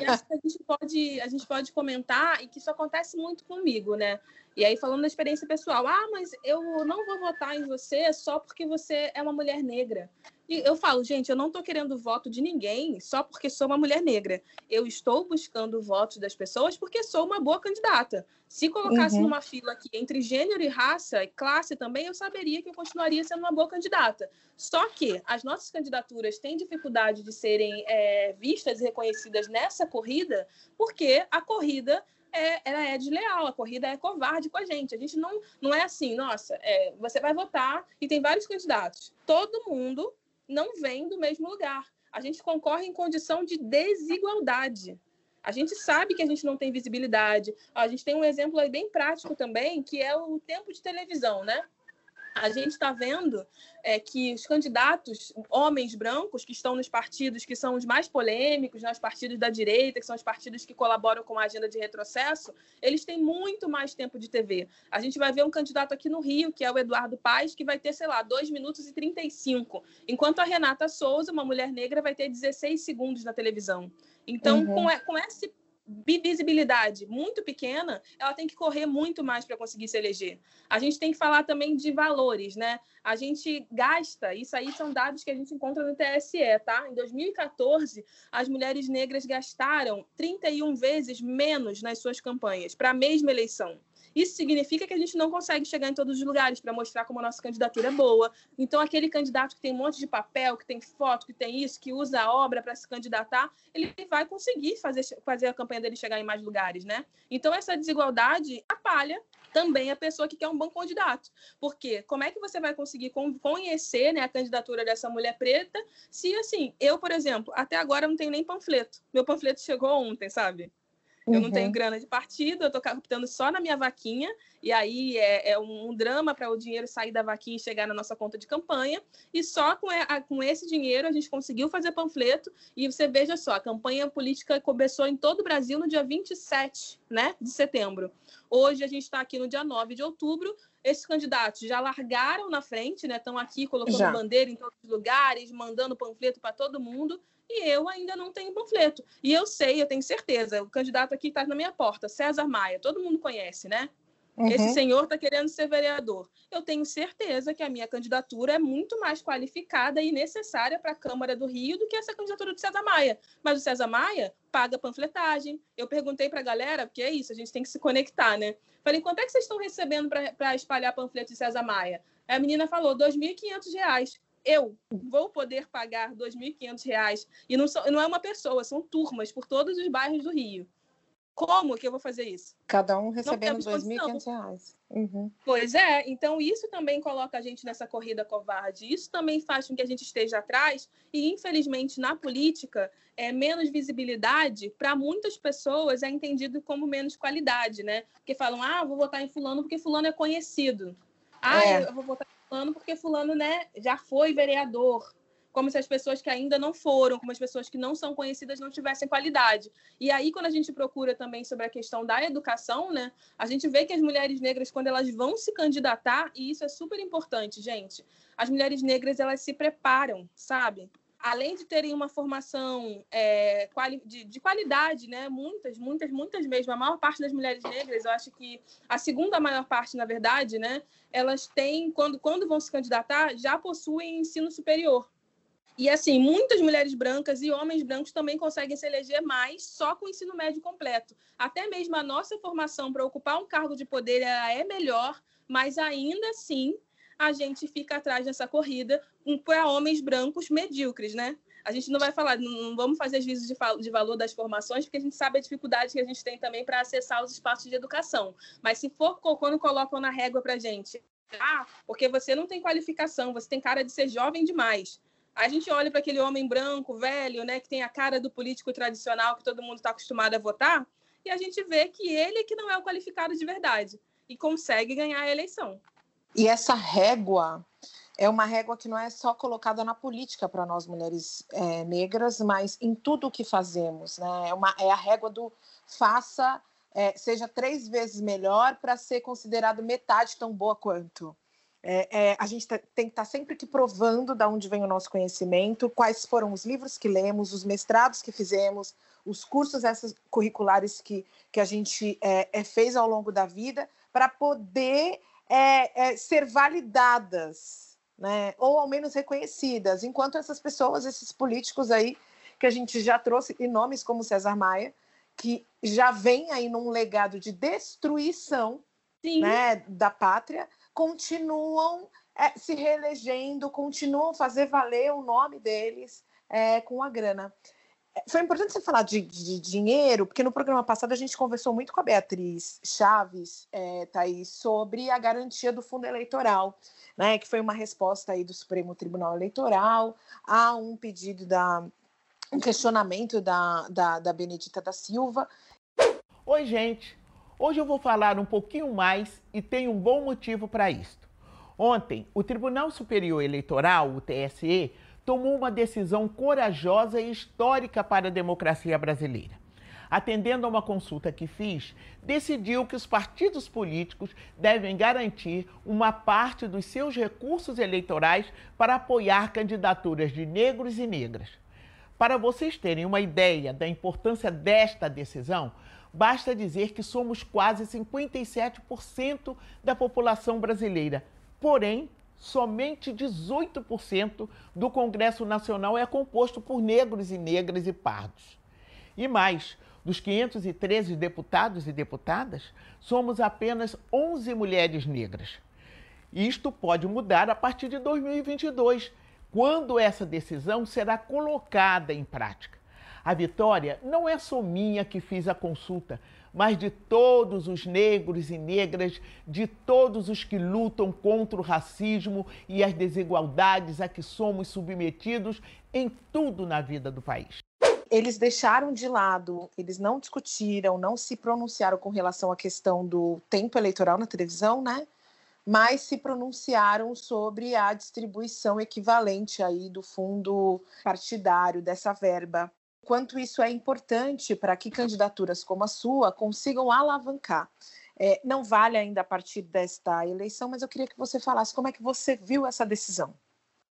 E acho que a gente, pode, a gente pode comentar, e que isso acontece muito comigo, né? E aí, falando da experiência pessoal, ah, mas eu não vou votar em você só porque você é uma mulher negra. E eu falo, gente, eu não estou querendo voto de ninguém só porque sou uma mulher negra. Eu estou buscando votos das pessoas porque sou uma boa candidata. Se colocasse uhum. numa fila aqui entre gênero e raça e classe também, eu saberia que eu continuaria sendo uma boa candidata. Só que as nossas candidaturas têm dificuldade de serem é, vistas e reconhecidas nessa corrida, porque a corrida é, ela é desleal, a corrida é covarde com a gente. A gente não, não é assim, nossa, é, você vai votar e tem vários candidatos. Todo mundo não vem do mesmo lugar. A gente concorre em condição de desigualdade. A gente sabe que a gente não tem visibilidade. A gente tem um exemplo aí bem prático também, que é o tempo de televisão, né? A gente está vendo é, que os candidatos, homens brancos, que estão nos partidos que são os mais polêmicos, né, os partidos da direita, que são os partidos que colaboram com a agenda de retrocesso, eles têm muito mais tempo de TV. A gente vai ver um candidato aqui no Rio, que é o Eduardo Paes, que vai ter, sei lá, 2 minutos e 35, enquanto a Renata Souza, uma mulher negra, vai ter 16 segundos na televisão. Então, uhum. com, com esse visibilidade muito pequena, ela tem que correr muito mais para conseguir se eleger. A gente tem que falar também de valores, né? A gente gasta, isso aí são dados que a gente encontra no TSE, tá? Em 2014, as mulheres negras gastaram 31 vezes menos nas suas campanhas para a mesma eleição. Isso significa que a gente não consegue chegar em todos os lugares para mostrar como a nossa candidatura é boa. Então, aquele candidato que tem um monte de papel, que tem foto, que tem isso, que usa a obra para se candidatar, ele vai conseguir fazer, fazer a campanha dele chegar em mais lugares, né? Então, essa desigualdade atrapalha também a pessoa que quer um bom candidato. Porque como é que você vai conseguir conhecer né, a candidatura dessa mulher preta se, assim, eu, por exemplo, até agora não tenho nem panfleto. Meu panfleto chegou ontem, sabe? Uhum. Eu não tenho uhum. grana de partido, eu estou captando só na minha vaquinha, e aí é, é um, drama para o dinheiro sair da vaquinha e chegar na nossa conta de campanha. E só com, a, com esse dinheiro a gente conseguiu fazer panfleto. E você veja só, a campanha política começou em todo o Brasil no dia 27 né, de setembro. Hoje a gente está aqui no dia 9 de outubro. Esses candidatos já largaram na frente, né? Estão aqui colocando já. bandeira em todos os lugares, mandando panfleto para todo mundo e eu ainda não tenho panfleto. E eu sei, eu tenho certeza, o candidato aqui está na minha porta, César Maia, todo mundo conhece, né? Uhum. Esse senhor está querendo ser vereador. Eu tenho certeza que a minha candidatura é muito mais qualificada e necessária para a Câmara do Rio do que essa candidatura do César Maia. Mas o César Maia paga panfletagem. Eu perguntei para a galera, porque é isso, a gente tem que se conectar, né? Falei, quanto é que vocês estão recebendo para espalhar panfleto de César Maia? A menina falou, R$ 2.500 eu vou poder pagar R$ 2.500 e não, sou, não é uma pessoa, são turmas por todos os bairros do Rio. Como que eu vou fazer isso? Cada um recebendo R$ 2.500. Uhum. Pois é, então isso também coloca a gente nessa corrida covarde. Isso também faz com que a gente esteja atrás e, infelizmente, na política, é menos visibilidade para muitas pessoas é entendido como menos qualidade, né? Porque falam, ah, vou votar em fulano porque fulano é conhecido. Ah, é. eu vou votar em fulano porque fulano, né, já foi vereador. Como se as pessoas que ainda não foram, como as pessoas que não são conhecidas não tivessem qualidade. E aí, quando a gente procura também sobre a questão da educação, né, a gente vê que as mulheres negras, quando elas vão se candidatar, e isso é super importante, gente, as mulheres negras, elas se preparam, sabe? Além de terem uma formação é, quali de, de, qualidade, né? Muitas, muitas, muitas mesmo. A maior parte das mulheres negras, eu acho que a segunda maior parte, na verdade, né? Elas têm, quando, quando vão se candidatar, já possuem ensino superior. E assim, muitas mulheres brancas e homens brancos também conseguem se eleger mais só com o ensino médio completo. Até mesmo a nossa formação para ocupar um cargo de poder é melhor, mas ainda assim a gente fica atrás dessa corrida para homens brancos medíocres, né? A gente não vai falar, não vamos fazer juízo de, de valor das formações, porque a gente sabe a dificuldade que a gente tem também para acessar os espaços de educação. Mas se for quando colocam na régua para a gente, ah, porque você não tem qualificação, você tem cara de ser jovem demais. A gente olha para aquele homem branco, velho, né, que tem a cara do político tradicional que todo mundo está acostumado a votar, e a gente vê que ele é que não é o qualificado de verdade e consegue ganhar a eleição. E essa régua é uma régua que não é só colocada na política para nós mulheres é, negras, mas em tudo o que fazemos. Né? É, uma, é a régua do faça, é, seja três vezes melhor para ser considerado metade tão boa quanto. É, é, a gente tá, tem que estar tá sempre que provando de onde vem o nosso conhecimento, quais foram os livros que lemos, os mestrados que fizemos, os cursos essas curriculares que, que a gente é, fez ao longo da vida, para poder é, é, ser validadas, né? ou ao menos reconhecidas, enquanto essas pessoas, esses políticos aí, que a gente já trouxe, e nomes como César Maia, que já vem aí num legado de destruição né, da pátria, continuam é, se reelegendo, continuam a fazer valer o nome deles é, com a grana. Foi importante você falar de, de, dinheiro, porque no programa passado a gente conversou muito com a Beatriz Chaves, é, Thaís, sobre a garantia do fundo eleitoral, né, que foi uma resposta aí do Supremo Tribunal Eleitoral a um pedido da um questionamento da, da, da Benedita da Silva. Oi, gente. Hoje eu vou falar um pouquinho mais e tenho um bom motivo para isto. Ontem, o Tribunal Superior Eleitoral, o TSE, tomou uma decisão corajosa e histórica para a democracia brasileira. Atendendo a uma consulta que fiz, decidiu que os partidos políticos devem garantir uma parte dos seus recursos eleitorais para apoiar candidaturas de negros e negras. Para vocês terem uma ideia da importância desta decisão, basta dizer que somos quase 57% da população brasileira. Porém, somente 18% do Congresso Nacional é composto por negros e negras e pardos. E mais, dos 513 deputados e deputadas, somos apenas 11 mulheres negras. Isto pode mudar a partir de 2022, quando essa decisão será colocada em prática. A vitória não é só minha que fiz a consulta, mas de todos os negros e negras, de todos os que lutam contra o racismo e as desigualdades a que somos submetidos em tudo na vida do país. eles deixaram de lado, eles não discutiram, não se pronunciaram com relação à questão do tempo eleitoral na televisão, né? Mas se pronunciaram sobre a distribuição equivalente aí do fundo partidário dessa verba. Quanto isso é importante para que candidaturas como a sua consigam alavancar. É, não vale ainda a partir desta eleição, mas eu queria que você falasse como é que você viu essa decisão.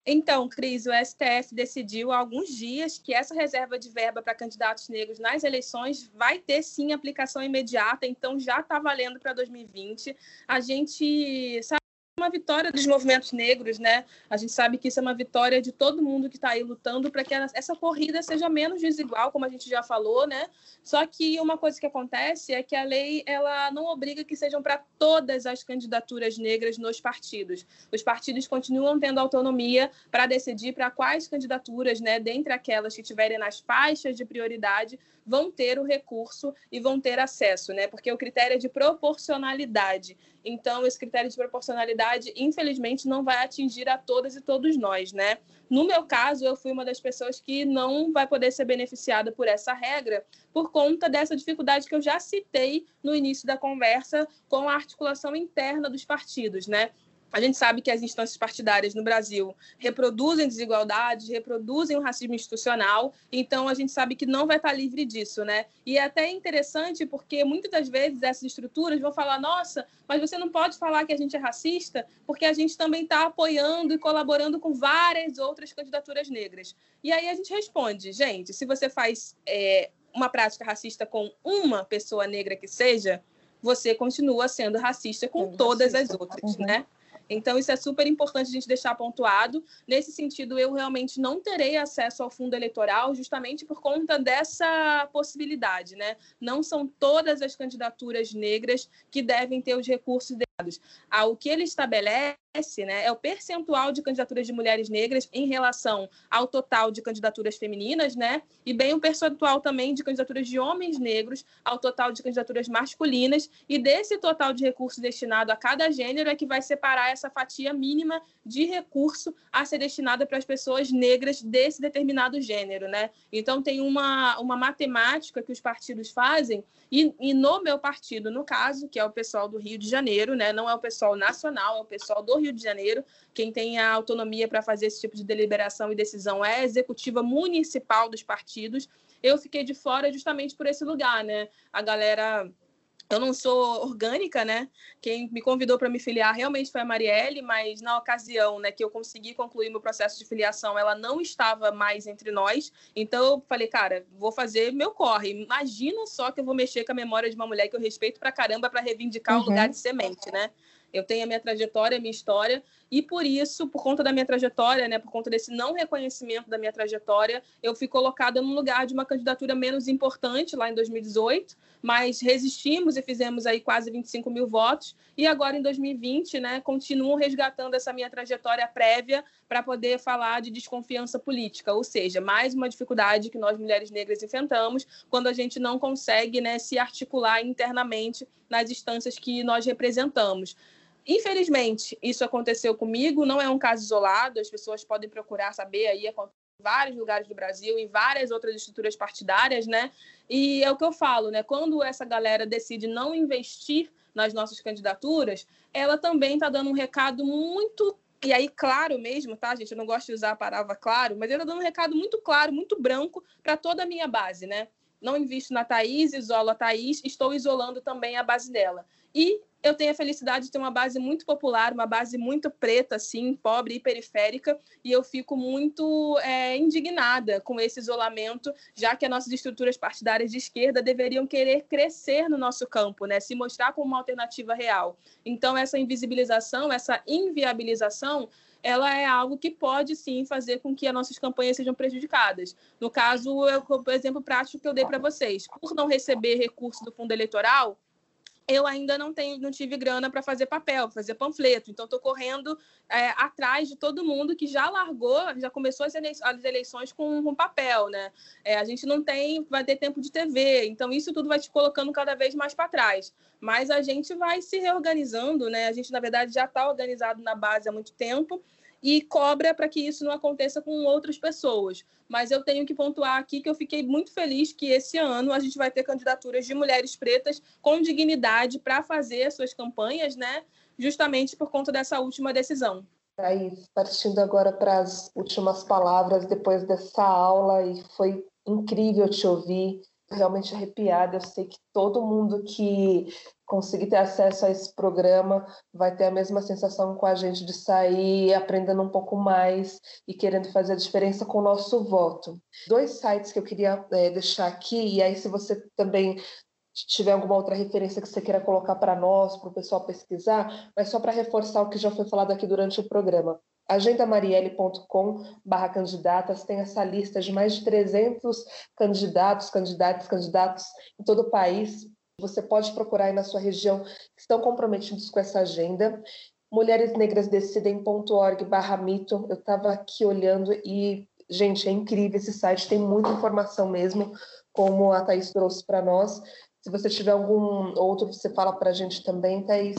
Então, Cris, o STF decidiu há alguns dias que essa reserva de verba para candidatos negros nas eleições vai ter sim aplicação imediata, então já está valendo para 2020. A gente sabe uma vitória dos movimentos negros, né? A gente sabe que isso é uma vitória de todo mundo que está aí lutando para que essa corrida seja menos desigual, como a gente já falou, né? Só que uma coisa que acontece é que a lei ela não obriga que sejam para todas as candidaturas negras nos partidos. Os partidos continuam tendo autonomia para decidir para quais candidaturas, né, dentre aquelas que tiverem nas faixas de prioridade, vão ter o recurso e vão ter acesso, né? Porque o critério é de proporcionalidade. Então, esse critério de proporcionalidade, infelizmente, não vai atingir a todas e todos nós, né? No meu caso, eu fui uma das pessoas que não vai poder ser beneficiada por essa regra, por conta dessa dificuldade que eu já citei no início da conversa com a articulação interna dos partidos, né? A gente sabe que as instâncias partidárias no Brasil reproduzem desigualdades, reproduzem o racismo institucional, então a gente sabe que não vai estar livre disso, né? E é até interessante porque muitas das vezes essas estruturas vão falar: nossa, mas você não pode falar que a gente é racista, porque a gente também está apoiando e colaborando com várias outras candidaturas negras. E aí a gente responde: gente, se você faz é, uma prática racista com uma pessoa negra que seja, você continua sendo racista com todas racista. as outras, uhum. né? Então, isso é super importante a gente deixar pontuado. Nesse sentido, eu realmente não terei acesso ao fundo eleitoral justamente por conta dessa possibilidade, né? Não são todas as candidaturas negras que devem ter os recursos dados. Ah, o que ele estabelece né, é o percentual de candidaturas de mulheres negras em relação ao total de candidaturas femininas, né? E bem o percentual também de candidaturas de homens negros ao total de candidaturas masculinas. E desse total de recursos destinado a cada gênero é que vai separar essa fatia mínima de recurso a ser destinada para as pessoas negras desse determinado gênero, né? Então tem uma, uma matemática que os partidos fazem, e, e no meu partido, no caso, que é o pessoal do Rio de Janeiro, né? Não é o pessoal nacional, é o pessoal do Rio de Janeiro. Quem tem a autonomia para fazer esse tipo de deliberação e decisão é a executiva municipal dos partidos. Eu fiquei de fora justamente por esse lugar, né? A galera eu não sou orgânica, né? Quem me convidou para me filiar realmente foi a Marielle, mas na ocasião, né, que eu consegui concluir meu processo de filiação, ela não estava mais entre nós. Então eu falei, cara, vou fazer meu corre. Imagina só que eu vou mexer com a memória de uma mulher que eu respeito pra caramba para reivindicar uhum. o lugar de semente, né? Eu tenho a minha trajetória, a minha história, e por isso, por conta da minha trajetória, né, por conta desse não reconhecimento da minha trajetória, eu fui colocada num lugar de uma candidatura menos importante lá em 2018, mas resistimos e fizemos aí quase 25 mil votos, e agora em 2020, né, continuo resgatando essa minha trajetória prévia para poder falar de desconfiança política, ou seja, mais uma dificuldade que nós mulheres negras enfrentamos quando a gente não consegue né, se articular internamente nas instâncias que nós representamos. Infelizmente, isso aconteceu comigo, não é um caso isolado, as pessoas podem procurar saber aí, em vários lugares do Brasil, em várias outras estruturas partidárias, né? E é o que eu falo, né? Quando essa galera decide não investir nas nossas candidaturas, ela também está dando um recado muito e aí, claro mesmo, tá, gente? Eu não gosto de usar a palavra claro, mas eu estou dando um recado muito claro, muito branco para toda a minha base, né? Não invisto na Thaís, isolo a Thaís, estou isolando também a base dela. E eu tenho a felicidade de ter uma base muito popular, uma base muito preta, assim, pobre e periférica, e eu fico muito é, indignada com esse isolamento, já que as nossas estruturas partidárias de esquerda deveriam querer crescer no nosso campo, né, se mostrar como uma alternativa real. Então, essa invisibilização, essa inviabilização, ela é algo que pode sim fazer com que as nossas campanhas sejam prejudicadas. No caso, o exemplo prático que eu dei para vocês, por não receber recurso do fundo eleitoral, eu ainda não tenho, não tive grana para fazer papel, fazer panfleto. Então, estou correndo é, atrás de todo mundo que já largou, já começou as, eleições com, com papel, né? É, a gente não tem, vai ter tempo de TV. Então, isso tudo vai te colocando cada vez mais para trás. Mas a gente vai se reorganizando, né? A gente, na verdade, já está organizado na base há muito tempo e cobra para que isso não aconteça com outras pessoas. Mas eu tenho que pontuar aqui que eu fiquei muito feliz que esse ano a gente vai ter candidaturas de mulheres pretas com dignidade para fazer suas campanhas, né? Justamente por conta dessa última decisão. Thaís, partindo agora para as últimas palavras depois dessa aula, e foi incrível te ouvir, realmente arrepiada. Eu sei que todo mundo que conseguir ter acesso a esse programa vai ter a mesma sensação com a gente de sair aprendendo um pouco mais e querendo fazer a diferença com o nosso voto. Dois sites que eu queria é, deixar aqui, e aí se você também tiver alguma outra referência que você queira colocar para nós, para o pessoal pesquisar, mas só para reforçar o que já foi falado aqui durante o programa. agendamarielle.com barra candidatas tem essa lista de mais de 300 candidatos, candidatas, candidatos em todo o país você pode procurar aí na sua região que estão comprometidos com essa agenda. mulheresnegrasdecidem.org barra mito. Eu estava aqui olhando e, gente, é incrível esse site, tem muita informação mesmo, como a Thaís trouxe para nós. Se você tiver algum outro, você fala para a gente também, Thaís.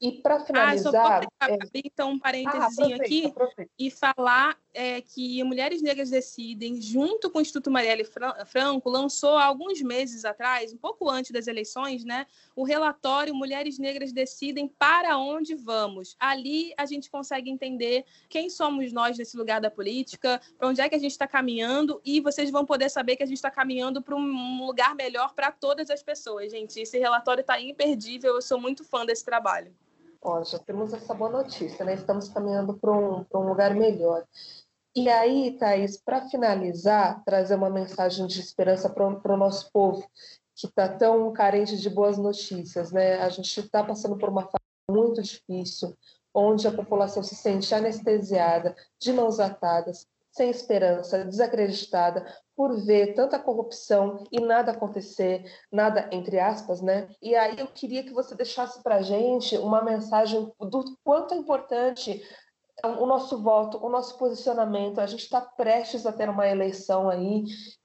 E para finalizar. Ah, só é... então um parênteses ah, aqui aproveita. e falar é, que Mulheres Negras Decidem, junto com o Instituto Marielle Franco, lançou há alguns meses atrás, um pouco antes das eleições, né, o relatório Mulheres Negras Decidem para onde vamos. Ali a gente consegue entender quem somos nós nesse lugar da política, para onde é que a gente está caminhando, e vocês vão poder saber que a gente está caminhando para um lugar melhor para todas as pessoas, gente. Esse relatório está imperdível, eu sou muito fã desse trabalho. Ó, já temos essa boa notícia, né? Estamos caminhando para um, um lugar melhor. E aí, Thaís, para finalizar, trazer uma mensagem de esperança para o nosso povo, que está tão carente de boas notícias, né? A gente está passando por uma fase muito difícil, onde a população se sente anestesiada, de mãos atadas, sem esperança, desacreditada, por ver tanta corrupção e nada acontecer, nada entre aspas, né? E aí eu queria que você deixasse para gente uma mensagem do quanto é importante o nosso voto, o nosso posicionamento. A gente está prestes a ter uma eleição aí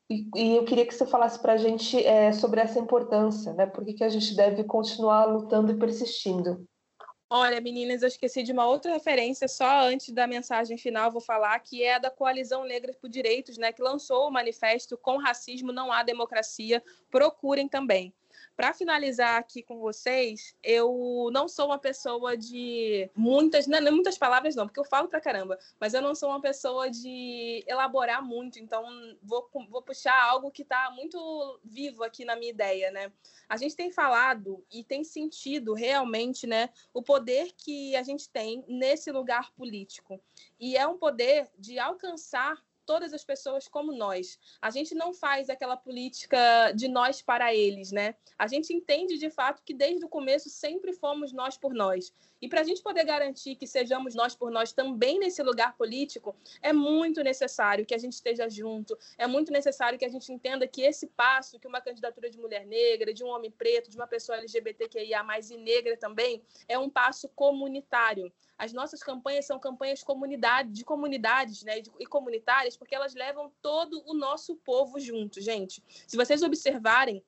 e, e, eu queria que você falasse para a gente é, sobre essa importância, né? Por que, que a gente deve continuar lutando e persistindo? Olha, meninas, eu esqueci de uma outra referência, só antes da mensagem final vou falar, que é a da Coalizão Negra por Direitos, né, que lançou o manifesto Com Racismo Não Há Democracia. Procurem também. Para finalizar aqui com vocês, eu não sou uma pessoa de muitas, não, não muitas palavras não, porque eu falo pra caramba, mas eu não sou uma pessoa de elaborar muito, então vou, vou puxar algo que está muito vivo aqui na minha ideia, né? A gente tem falado e tem sentido realmente, né, o poder que a gente tem nesse lugar político. E é um poder de alcançar todas as pessoas como nós. A gente não faz aquela política de nós para eles, né? A gente entende de fato que desde o começo sempre fomos nós por nós. E para a gente poder garantir que sejamos nós por nós também nesse lugar político, é muito necessário que a gente esteja junto, é muito necessário que a gente entenda que esse passo que uma candidatura de mulher negra, de um homem preto, de uma pessoa LGBTQIA, e negra também, é um passo comunitário. As nossas campanhas são campanhas comunidade, de comunidades né, e comunitárias, porque elas levam todo o nosso povo junto, gente. Se vocês observarem,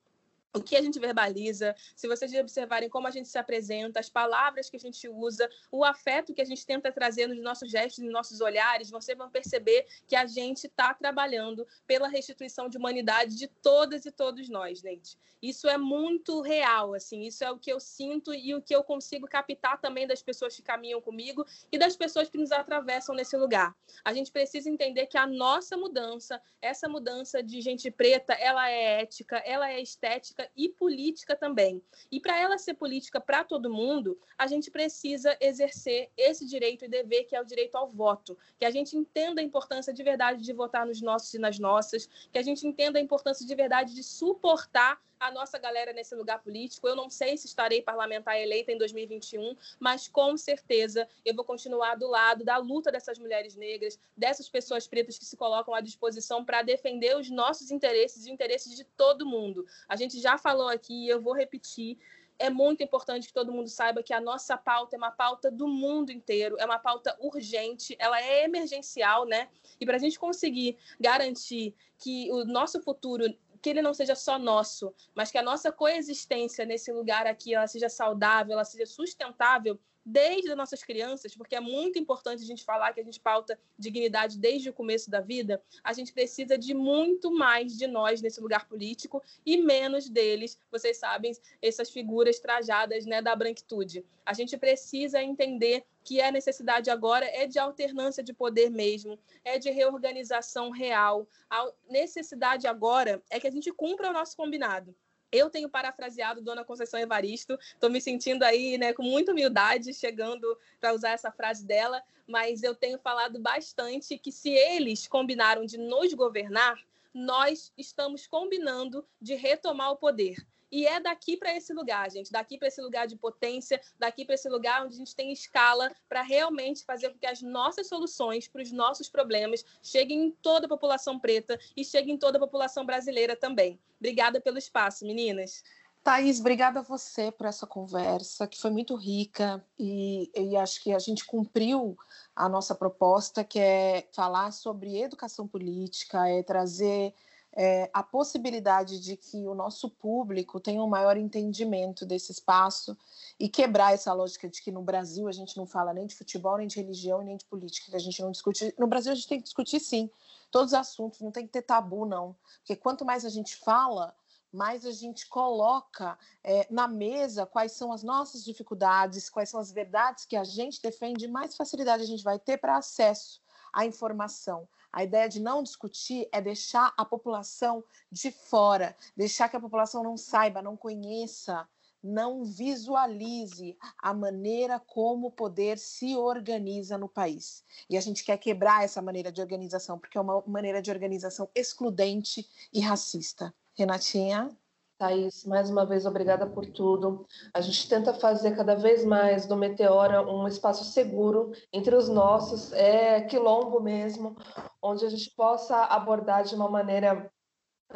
o que a gente verbaliza, se vocês observarem como a gente se apresenta, as palavras que a gente usa, o afeto que a gente tenta trazer nos nossos gestos, nos nossos olhares, vocês vão perceber que a gente está trabalhando pela restituição de humanidade de todas e todos nós, gente. Isso é muito real, assim, isso é o que eu sinto e o que eu consigo captar também das pessoas que caminham comigo e das pessoas que nos atravessam nesse lugar. A gente precisa entender que a nossa mudança, essa mudança de gente preta, ela é ética, ela é estética e política também. E para ela ser política para todo mundo, a gente precisa exercer esse direito e dever, que é o direito ao voto. Que a gente entenda a importância de verdade de votar nos nossos e nas nossas, que a gente entenda a importância de verdade de suportar a nossa galera nesse lugar político. Eu não sei se estarei parlamentar eleita em 2021, mas com certeza eu vou continuar do lado da luta dessas mulheres negras, dessas pessoas pretas que se colocam à disposição para defender os nossos interesses e os interesses de todo mundo. A gente já falou aqui, eu vou repetir, é muito importante que todo mundo saiba que a nossa pauta é uma pauta do mundo inteiro, é uma pauta urgente, ela é emergencial, né? E para a gente conseguir garantir que o nosso futuro que ele não seja só nosso, mas que a nossa coexistência nesse lugar aqui ela seja saudável, ela seja sustentável, desde as nossas crianças, porque é muito importante a gente falar que a gente pauta dignidade desde o começo da vida, a gente precisa de muito mais de nós nesse lugar político e menos deles, vocês sabem, essas figuras trajadas né, da branquitude. A gente precisa entender que a necessidade agora é de alternância de poder mesmo, é de reorganização real. A necessidade agora é que a gente cumpra o nosso combinado. Eu tenho parafraseado Dona Conceição Evaristo, estou me sentindo aí né, com muita humildade, chegando para usar essa frase dela, mas eu tenho falado bastante que se eles combinaram de nos governar, nós estamos combinando de retomar o poder. E é daqui para esse lugar, gente, daqui para esse lugar de potência, daqui para esse lugar onde a gente tem escala para realmente fazer com que as nossas soluções para os nossos problemas cheguem em toda a população preta e cheguem em toda a população brasileira também. Obrigada pelo espaço, meninas. Thaís, obrigada a você por essa conversa, que foi muito rica e, e, acho que a gente cumpriu a nossa proposta, que é falar sobre educação política, é trazer é, a possibilidade de que o nosso público tenha um maior entendimento desse espaço e quebrar essa lógica de que no Brasil a gente não fala nem de futebol, nem de religião nem de política, que a gente não discute. No Brasil a gente tem que discutir sim, todos os assuntos, não tem que ter tabu, não. Porque quanto mais a gente fala, mais a gente coloca é, na mesa quais são as nossas dificuldades, quais são as verdades que a gente defende, mais facilidade a gente vai ter para acesso à informação. A ideia de não discutir é deixar a população de fora, deixar que a população não saiba, não conheça, não visualize a maneira como o poder se organiza no país. E a gente quer quebrar essa maneira de organização, porque é uma maneira de organização excludente e racista. Renatinha? Thaís, mais uma vez, obrigada por tudo. A gente tenta fazer cada vez mais do Meteora um espaço seguro entre os nossos, é quilombo mesmo, onde a gente possa abordar de uma maneira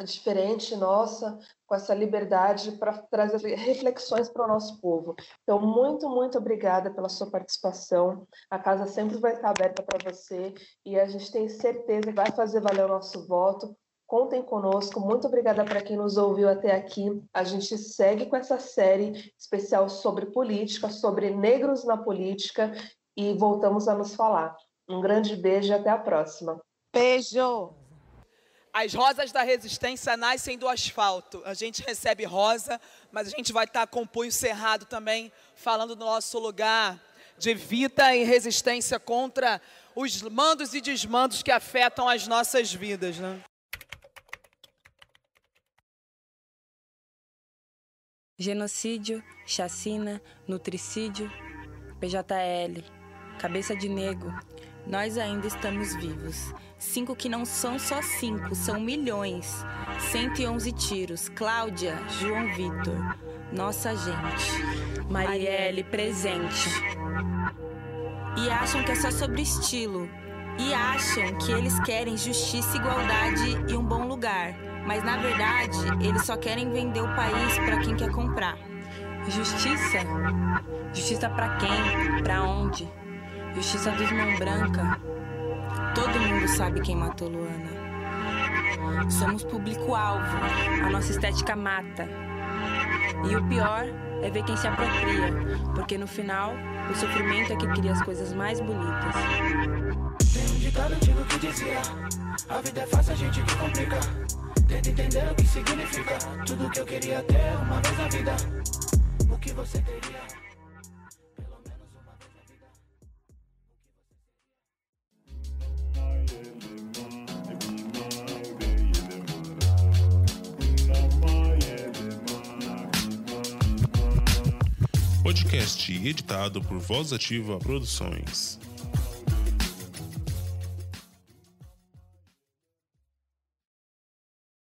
diferente nossa, com essa liberdade para trazer reflexões para o nosso povo. Então, muito, muito obrigada pela sua participação. A casa sempre vai estar aberta para você e a gente tem certeza que vai fazer valer o nosso voto Contem conosco. Muito obrigada para quem nos ouviu até aqui. A gente segue com essa série especial sobre política, sobre negros na política e voltamos a nos falar. Um grande beijo e até a próxima. Beijo! As rosas da resistência nascem do asfalto. A gente recebe rosa, mas a gente vai estar com o punho cerrado também, falando do nosso lugar de vida e resistência contra os mandos e desmandos que afetam as nossas vidas. Né? Genocídio, chacina, nutricídio, PJL, cabeça de nego. Nós ainda estamos vivos. Cinco que não são só cinco, são milhões. 111 tiros. Cláudia, João Vitor. Nossa gente. Marielle, presente. E acham que é só sobre estilo. E acham que eles querem justiça, igualdade e um bom lugar mas na verdade eles só querem vender o país para quem quer comprar. Justiça? Justiça para quem? Para onde? Justiça dos mão branca? Todo mundo sabe quem matou Luana. Somos público-alvo, a nossa estética mata. E o pior é ver quem se apropria, porque no final o sofrimento é que cria as coisas mais bonitas. Ditado antigo que dizia: A vida é fácil, a gente que complica. Tenta entender o que significa tudo que eu queria ter uma vez na vida. O que você teria? Podcast editado por Voz Ativa Produções.